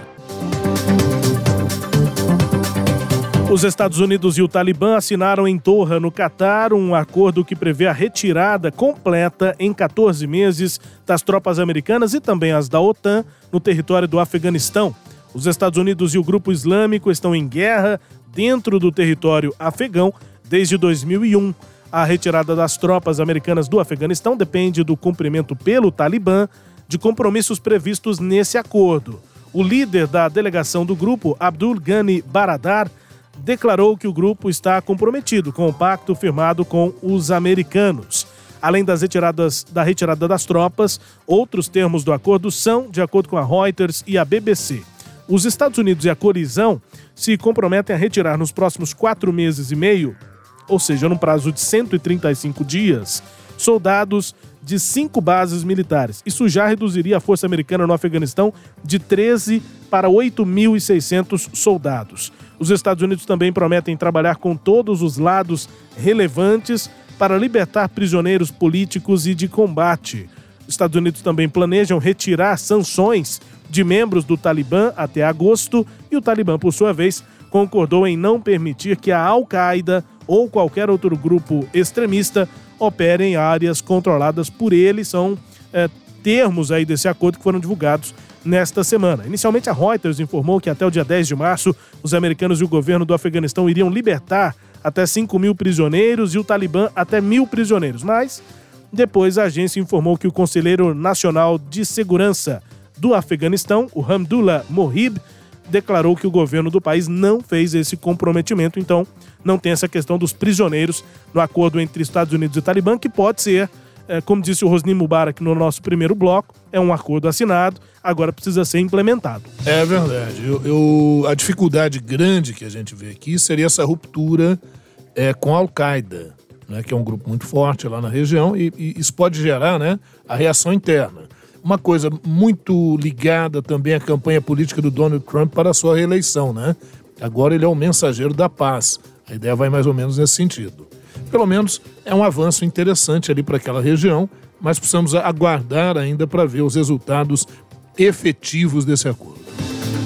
Os Estados Unidos e o Talibã assinaram em Doha, no Catar, um acordo que prevê a retirada completa em 14 meses das tropas americanas e também as da OTAN no território do Afeganistão. Os Estados Unidos e o grupo islâmico estão em guerra dentro do território afegão desde 2001. A retirada das tropas americanas do Afeganistão depende do cumprimento pelo Talibã de compromissos previstos nesse acordo. O líder da delegação do grupo, Abdul Ghani Baradar, declarou que o grupo está comprometido com o pacto firmado com os americanos. Além das retiradas, da retirada das tropas, outros termos do acordo são, de acordo com a Reuters e a BBC, os Estados Unidos e a coalizão se comprometem a retirar nos próximos quatro meses e meio, ou seja, num prazo de 135 dias, soldados de cinco bases militares. Isso já reduziria a força americana no Afeganistão de 13 para 8.600 soldados. Os Estados Unidos também prometem trabalhar com todos os lados relevantes para libertar prisioneiros políticos e de combate. Os Estados Unidos também planejam retirar sanções de membros do Talibã até agosto e o Talibã, por sua vez, concordou em não permitir que a Al-Qaeda ou qualquer outro grupo extremista opere em áreas controladas por ele. São é, termos aí desse acordo que foram divulgados nesta semana. Inicialmente, a Reuters informou que até o dia 10 de março, os americanos e o governo do Afeganistão iriam libertar até 5 mil prisioneiros e o Talibã até mil prisioneiros. Mas depois a agência informou que o Conselheiro Nacional de Segurança do Afeganistão, o Hamdullah Mohib, declarou que o governo do país não fez esse comprometimento, então não tem essa questão dos prisioneiros no acordo entre Estados Unidos e Talibã, que pode ser, é, como disse o Rosni Mubarak no nosso primeiro bloco, é um acordo assinado, agora precisa ser implementado. É verdade. Eu, eu, a dificuldade grande que a gente vê aqui seria essa ruptura é, com a Al-Qaeda, né, que é um grupo muito forte lá na região, e, e isso pode gerar né, a reação interna uma coisa muito ligada também à campanha política do Donald Trump para a sua reeleição, né? Agora ele é o mensageiro da paz. A ideia vai mais ou menos nesse sentido. Pelo menos é um avanço interessante ali para aquela região, mas precisamos aguardar ainda para ver os resultados efetivos desse acordo.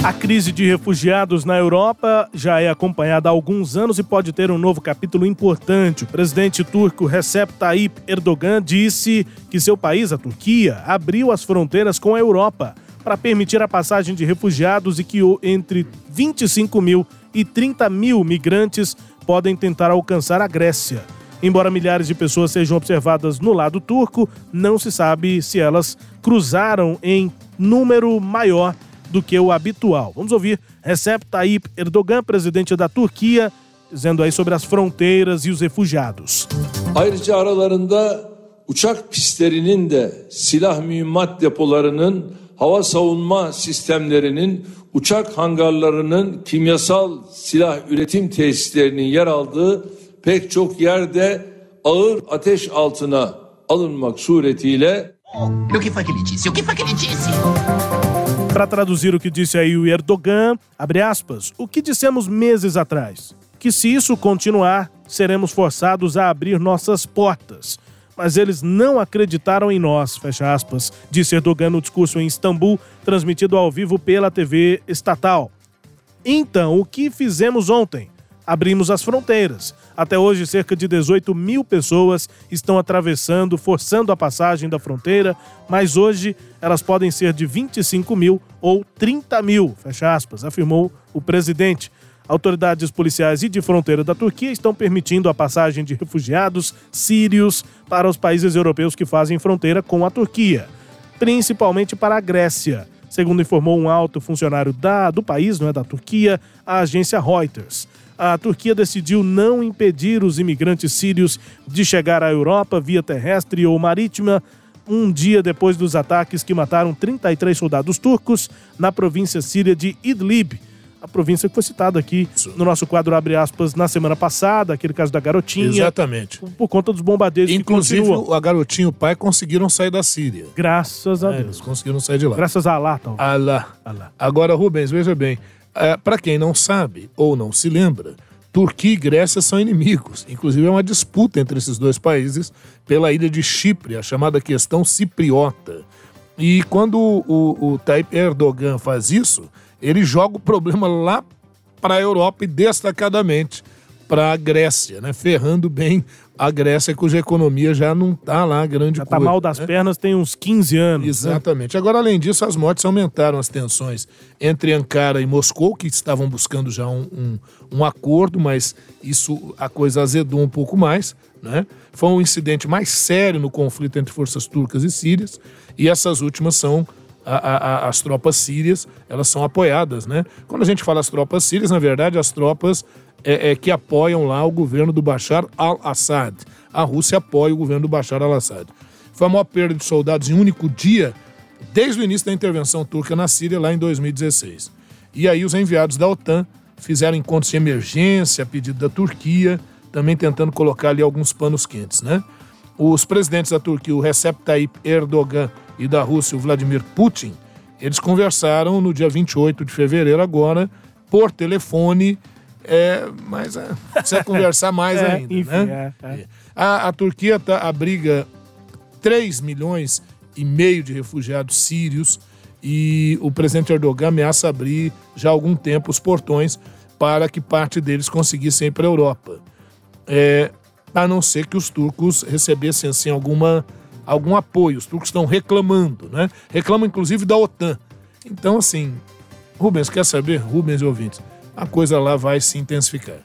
A crise de refugiados na Europa já é acompanhada há alguns anos e pode ter um novo capítulo importante. O presidente turco Recep Tayyip Erdogan disse que seu país, a Turquia, abriu as fronteiras com a Europa para permitir a passagem de refugiados e que entre 25 mil e 30 mil migrantes podem tentar alcançar a Grécia. Embora milhares de pessoas sejam observadas no lado turco, não se sabe se elas cruzaram em número maior do que o habitual. Vamos ouvir Recep Tayyip Erdogan, presidente da Turquia, dizendo aí sobre as fronteiras e os refugiados. Ayrıca aralarında uçak pistlerinin de silah mühimmat depolarının, hava savunma sistemlerinin, uçak hangarlarının, kimyasal silah üretim tesislerinin yer aldığı pek çok yerde ağır ateş altına alınmak suretiyle O que foi que ele disse? Para traduzir o que disse aí o Erdogan, abre aspas, o que dissemos meses atrás? Que se isso continuar, seremos forçados a abrir nossas portas. Mas eles não acreditaram em nós, fecha aspas, disse Erdogan no discurso em Istambul, transmitido ao vivo pela TV estatal. Então, o que fizemos ontem? Abrimos as fronteiras. Até hoje, cerca de 18 mil pessoas estão atravessando, forçando a passagem da fronteira, mas hoje elas podem ser de 25 mil ou 30 mil, fecha aspas, afirmou o presidente. Autoridades policiais e de fronteira da Turquia estão permitindo a passagem de refugiados sírios para os países europeus que fazem fronteira com a Turquia, principalmente para a Grécia, segundo informou um alto funcionário da, do país, não é da Turquia, a agência Reuters a Turquia decidiu não impedir os imigrantes sírios de chegar à Europa via terrestre ou marítima, um dia depois dos ataques que mataram 33 soldados turcos na província síria de Idlib. A província que foi citada aqui no nosso quadro Abre aspas na semana passada, aquele caso da garotinha. Exatamente. Por, conta dos bombardeios Inclusive, que continuam. a garotinha e o pai conseguiram sair da Síria. Graças a É, Deus. eles conseguiram sair de lá. Graças a Allah, talvez. Alá. Allah. Agora, Rubens, veja bem. Para quem não sabe ou não se lembra, Turquia e Grécia são inimigos. Inclusive, é uma disputa entre esses dois países pela ilha de Chipre, a chamada questão cipriota. E quando o, o, o Tayyip Erdogan faz isso, ele joga o problema lá para a Europa e destacadamente para a Grécia, né? ferrando bem a Grécia, cuja economia já não está lá grande Já tá coisa. mal das né? pernas tem uns 15 anos. né? Exatamente. Agora, além disso, as mortes aumentaram as tensões entre Ankara e Moscou, que estavam buscando já um, um, um acordo, mas isso a coisa azedou um pouco mais. Né? Foi um incidente mais sério no conflito entre forças turcas e sírias, e essas últimas são a- a- as tropas sírias, elas são apoiadas. Né? Quando a gente fala as tropas sírias, na verdade, as tropas é, é, que apoiam lá o governo do Bashar al-Assad. A Rússia apoia o governo do Bashar al-Assad. Foi a maior perda de soldados em um único dia desde o início da intervenção turca na Síria, lá em 2016. E aí os enviados da OTAN fizeram encontros de emergência a pedido da Turquia, também tentando colocar ali alguns panos quentes, né? Os presidentes da Turquia, o Recep Tayyip Erdogan, e da Rússia, o Vladimir Putin, eles conversaram no dia 28 de fevereiro agora, por telefone, é, mas é, precisa conversar mais É, ainda, enfim, né? é, é. A, a Turquia tá, abriga 3 milhões e meio de refugiados sírios e o presidente Erdogan ameaça abrir já há algum tempo os portões para que parte deles conseguissem ir para a Europa. É, a não ser que os turcos recebessem assim alguma, algum apoio. Os turcos estão reclamando, né? Reclamam inclusive da OTAN. Então, assim, Rubens, quer saber? Rubens e ouvintes, a coisa lá vai se intensificar.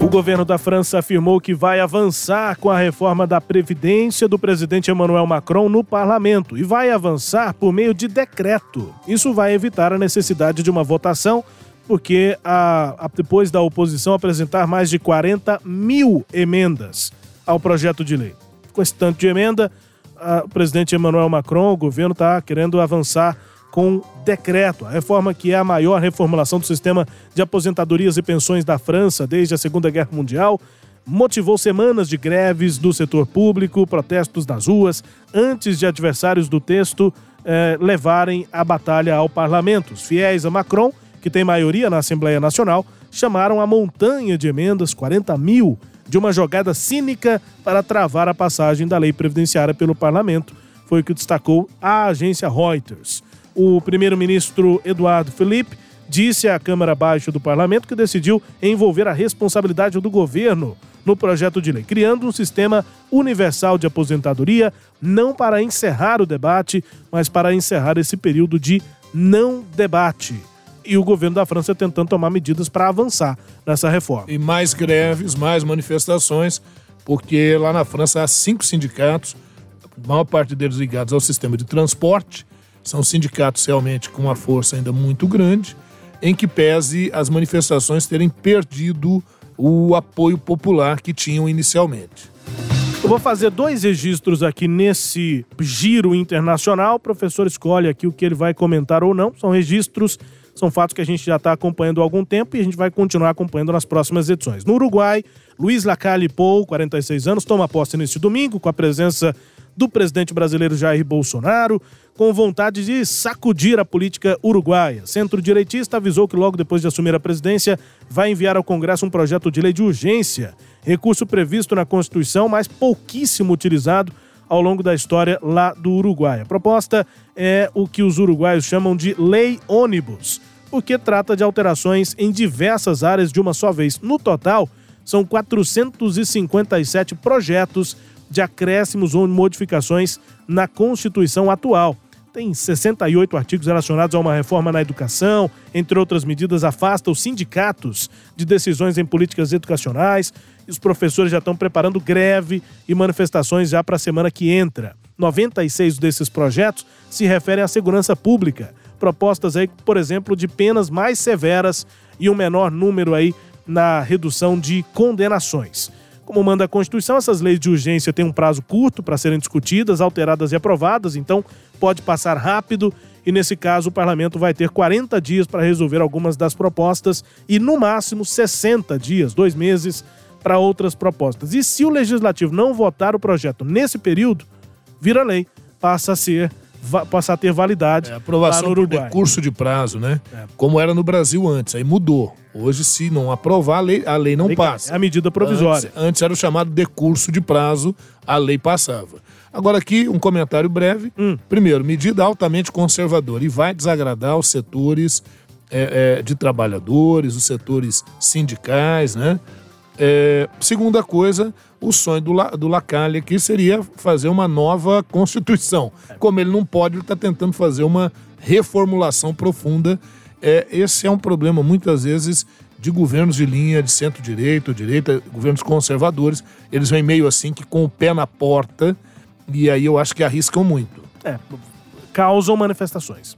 O governo da França afirmou que vai avançar com a reforma da Previdência do presidente Emmanuel Macron no parlamento e vai avançar por meio de decreto. Isso vai evitar a necessidade de uma votação, porque a- a- depois da oposição apresentar mais de 40 mil emendas ao projeto de lei. Com esse tanto de emenda, a- o presidente Emmanuel Macron, o governo, está querendo avançar com decreto. A reforma que é a maior reformulação do sistema de aposentadorias e pensões da França desde a Segunda Guerra Mundial motivou semanas de greves do setor público, protestos nas ruas, antes de adversários do texto eh, levarem a batalha ao parlamento. Os fiéis a Macron, que tem maioria na Assembleia Nacional, chamaram a montanha de emendas, 40 mil, de uma jogada cínica para travar a passagem da lei previdenciária pelo parlamento. Foi o que destacou a agência Reuters. O primeiro-ministro Eduardo Felipe disse à Câmara Baixa do Parlamento que decidiu envolver a responsabilidade do governo no projeto de lei, criando um sistema universal de aposentadoria, não para encerrar o debate, mas para encerrar esse período de não debate. E o governo da França tentando tomar medidas para avançar nessa reforma. E mais greves, mais manifestações, porque lá na França há cinco sindicatos, a maior parte deles ligados ao sistema de transporte, são sindicatos realmente com uma força ainda muito grande, em que pese as manifestações terem perdido o apoio popular que tinham inicialmente. Eu vou fazer dois registros aqui nesse giro internacional. O professor escolhe aqui o que ele vai comentar ou não. São registros, são fatos que a gente já está acompanhando há algum tempo e a gente vai continuar acompanhando nas próximas edições. No Uruguai, Luiz Lacalle Pou, 46 anos, toma posse neste domingo com a presença do presidente brasileiro Jair Bolsonaro, com vontade de sacudir a política uruguaia. Centro-direitista avisou que logo depois de assumir a presidência vai enviar ao Congresso um projeto de lei de urgência, recurso previsto na Constituição, mas pouquíssimo utilizado ao longo da história lá do Uruguai. A proposta é o que os uruguaios chamam de lei ônibus, porque trata de alterações em diversas áreas de uma só vez. No total, são 457 projetos de acréscimos ou modificações na Constituição atual. Tem 68 artigos relacionados a uma reforma na educação, entre outras medidas, afasta os sindicatos de decisões em políticas educacionais. E os professores já estão preparando greve e manifestações já para a semana que entra. 96 desses projetos se referem à segurança pública. Propostas aí, por exemplo, de penas mais severas e um menor número aí na redução de condenações. Como manda a Constituição, essas leis de urgência têm um prazo curto para serem discutidas, alteradas e aprovadas, então pode passar rápido e, nesse caso, o parlamento vai ter 40 dias para resolver algumas das propostas e, no máximo, 60 dias, dois meses, para outras propostas. E se o legislativo não votar o projeto nesse período, vira lei, passa a ser passa a ter validade. É, aprovação por decurso de prazo, né? É. Como era no Brasil antes, aí mudou. Hoje, se não aprovar, a lei, a lei não lei passa. É a medida provisória. Antes, antes, era o chamado decurso de prazo, a lei passava. Agora aqui, um comentário breve. Hum. Primeiro, medida altamente conservadora e vai desagradar os setores é, é, de trabalhadores, os setores sindicais, né? É, segunda coisa, o sonho do, La, do Lacalle aqui seria fazer uma nova Constituição. Como ele não pode, ele está tentando fazer uma reformulação profunda. É, esse é um problema, muitas vezes, de governos de linha de centro-direita, direita, governos conservadores. Eles vêm meio assim que com o pé na porta, e aí eu acho que arriscam muito. É, causam manifestações.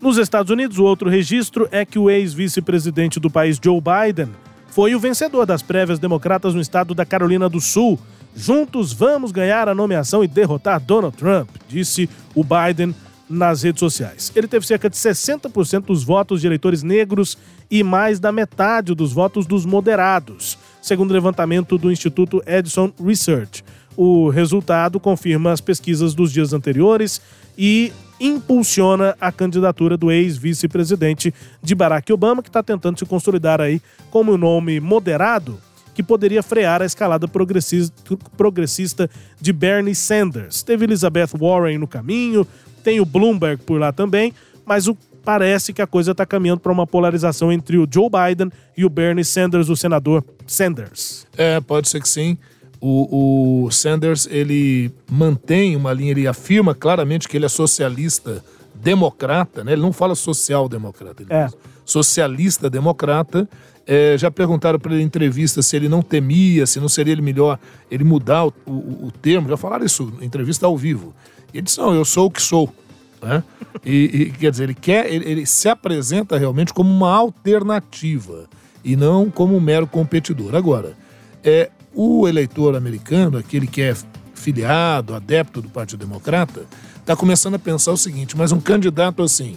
Nos Estados Unidos, o outro registro é que o ex-vice-presidente do país, Joe Biden, foi o vencedor das prévias democratas no estado da Carolina do Sul. Juntos vamos ganhar a nomeação e derrotar Donald Trump, disse o Biden nas redes sociais. Ele teve cerca de 60% dos votos de eleitores negros e mais da metade dos votos dos moderados, segundo o levantamento do Instituto Edison Research. O resultado confirma as pesquisas dos dias anteriores e impulsiona a candidatura do ex-vice-presidente de Barack Obama, que está tentando se consolidar aí como um nome moderado que poderia frear a escalada progressista de Bernie Sanders. Teve Elizabeth Warren no caminho, tem o Bloomberg por lá também, mas o, parece que a coisa está caminhando para uma polarização entre o Joe Biden e o Bernie Sanders, o senador Sanders. É, pode ser que sim. O, o Sanders ele mantém uma linha, ele afirma claramente que ele é socialista democrata, né? Ele não fala social-democrata, ele é. diz socialista democrata. É, já perguntaram para ele em entrevista se ele não temia, se não seria ele melhor ele mudar o, o, o termo. Já falaram isso em entrevista ao vivo. Ele disse: Não, eu sou o que sou. Né? E, e, quer dizer, ele quer, ele, ele, se apresenta realmente como uma alternativa e não como um mero competidor. Agora, é, o eleitor americano, aquele que é filiado, adepto do Partido Democrata, está começando a pensar o seguinte: mas um candidato assim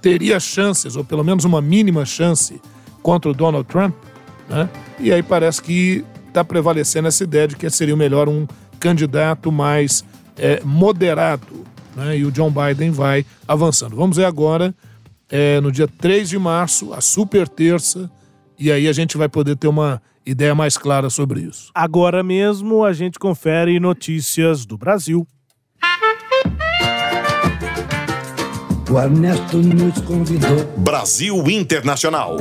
teria chances, ou pelo menos uma mínima chance, contra o Donald Trump? Né? E aí parece que está prevalecendo essa ideia de que seria melhor um candidato mais é, moderado. Né? E o John Biden vai avançando. Vamos ver agora, é, no dia 3 de março, a super terça e aí a gente vai poder ter uma ideia mais clara sobre isso. Agora mesmo a gente confere notícias do Brasil. O Ernesto nos convidou. Brasil Internacional.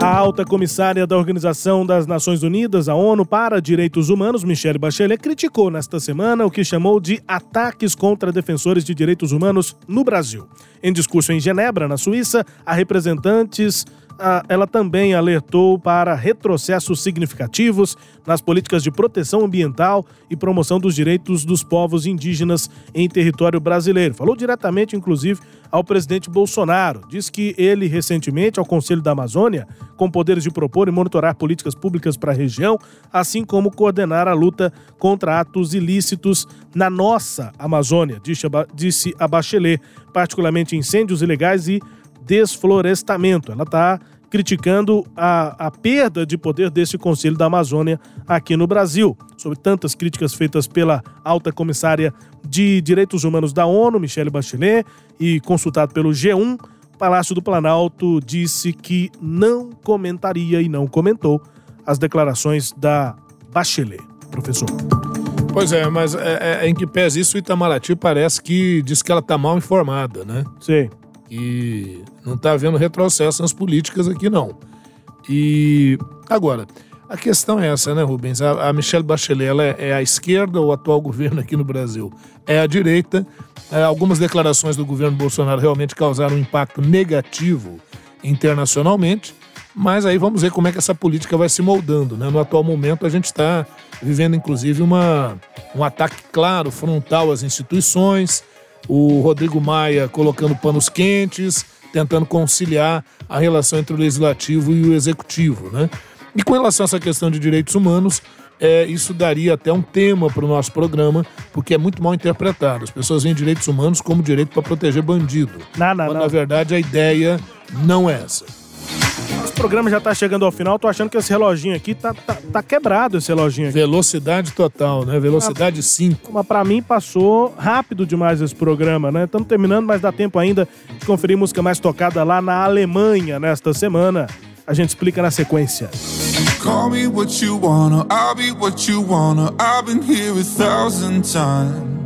A alta comissária da Organização das Nações Unidas, a ONU, para Direitos Humanos, Michelle Bachelet, criticou nesta semana o que chamou de ataques contra defensores de direitos humanos no Brasil. Em discurso em Genebra, na Suíça, a representantes ela também alertou para retrocessos significativos nas políticas de proteção ambiental e promoção dos direitos dos povos indígenas em território brasileiro. Falou diretamente, inclusive, ao presidente Bolsonaro. Diz que ele, recentemente, ao Conselho da Amazônia, com poderes de propor e monitorar políticas públicas para a região, assim como coordenar a luta contra atos ilícitos na nossa Amazônia, disse a Bachelet, particularmente incêndios ilegais e desflorestamento. Ela está criticando a, a perda de poder desse Conselho da Amazônia aqui no Brasil. Sobre tantas críticas feitas pela alta comissária de Direitos Humanos da ONU, Michelle Bachelet, e consultado pelo G1, o Palácio do Planalto disse que não comentaria e não comentou as declarações da Bachelet. Professor. Pois é, mas é, é, em que pese isso, o Itamaraty parece que diz que ela está mal informada, né? Sim. E não está havendo retrocesso nas políticas aqui, não. E agora, a questão é essa, né, Rubens? A, a Michelle Bachelet ela é, é, a esquerda, o atual governo aqui no Brasil é a direita. É, algumas declarações do governo Bolsonaro realmente causaram um impacto negativo internacionalmente, mas aí vamos ver como é que essa política vai se moldando. Né? No atual momento, a gente está vivendo, inclusive, uma, um ataque claro, frontal às instituições o Rodrigo Maia colocando panos quentes, tentando conciliar a relação entre o legislativo e o executivo. Né? E com relação a essa questão de direitos humanos, é, isso daria até um tema para o nosso programa, porque é muito mal interpretado. As pessoas veem direitos humanos como direito para proteger bandido. Não, não, quando, não. na verdade, a ideia não é essa. Esse programa já tá chegando ao final, tô achando que esse reloginho aqui tá, tá, tá quebrado, esse reloginho aqui. Velocidade total, né? Velocidade 5. Mas pra mim passou rápido demais esse programa, né? Estamos terminando, mas dá tempo ainda de conferir música mais tocada lá na Alemanha nesta semana. A gente explica na sequência. Call me what you wanna, I'll be what you wanna. I've been here a thousand times.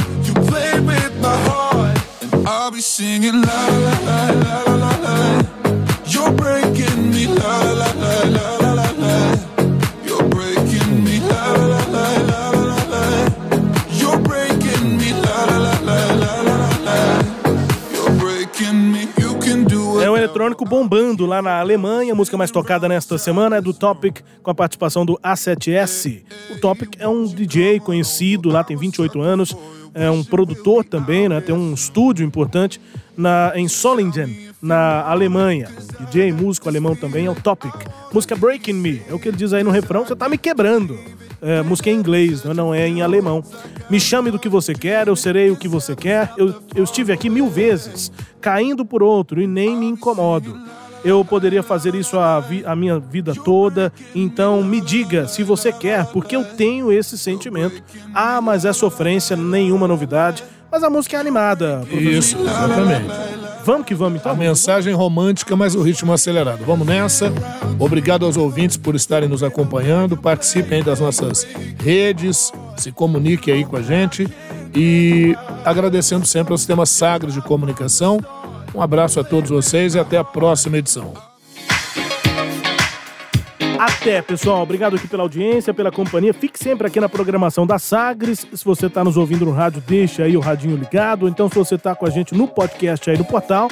Be singing la la la la la la. You're breaking me la la la la la la la. You're breaking me la la la la la la la. You're breaking me la la la la la la la. You're breaking me. You can do it. É o eletrônico bombando lá na Alemanha. A música mais tocada nesta semana é do Topic com a participação do A7S. O Topic é um DJ conhecido lá, tem 28 anos é um produtor também, né? Tem um estúdio importante na, em Solingen, na Alemanha. DJ, músico alemão também, é o Topic. Música Breaking Me, é o que ele diz aí no refrão, você tá me quebrando. É, música em inglês, né? não é em alemão. Me chame do que você quer, eu serei o que você quer. Eu, eu estive aqui mil vezes, caindo por outro e nem me incomodo eu poderia fazer isso a, vi, a, minha vida toda. Então me diga se você quer, porque eu tenho esse sentimento. Ah, mas é sofrência, nenhuma novidade. Mas a música é animada, professor. Isso, exatamente. Vamos que vamos então. A mensagem romântica, mas o ritmo acelerado. Vamos nessa. Obrigado aos ouvintes por estarem nos acompanhando. Participem aí das nossas redes, se comuniquem aí com a gente. E agradecendo sempre ao Sistema Sagres de Comunicação um abraço a todos vocês e até a próxima edição. Até, pessoal. Obrigado aqui pela audiência, pela companhia. Fique sempre aqui na programação da Sagres. Se você está nos ouvindo no rádio, deixa aí o radinho ligado. Então, se você está com a gente no podcast aí do portal,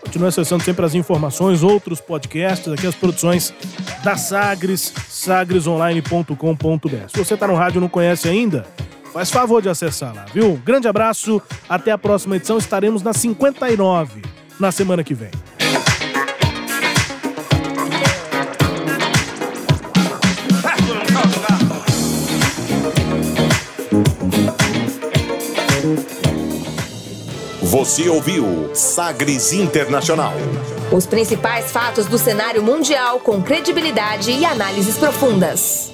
continue acessando sempre as informações, outros podcasts, aqui as produções da Sagres, sagresonline.com.br. Se você está no rádio e não conhece ainda, faz favor de acessar lá, viu? Grande abraço, até a próxima edição. Estaremos na 59 na semana que vem. Você ouviu Sagres Internacional. Os principais fatos do cenário mundial com credibilidade e análises profundas.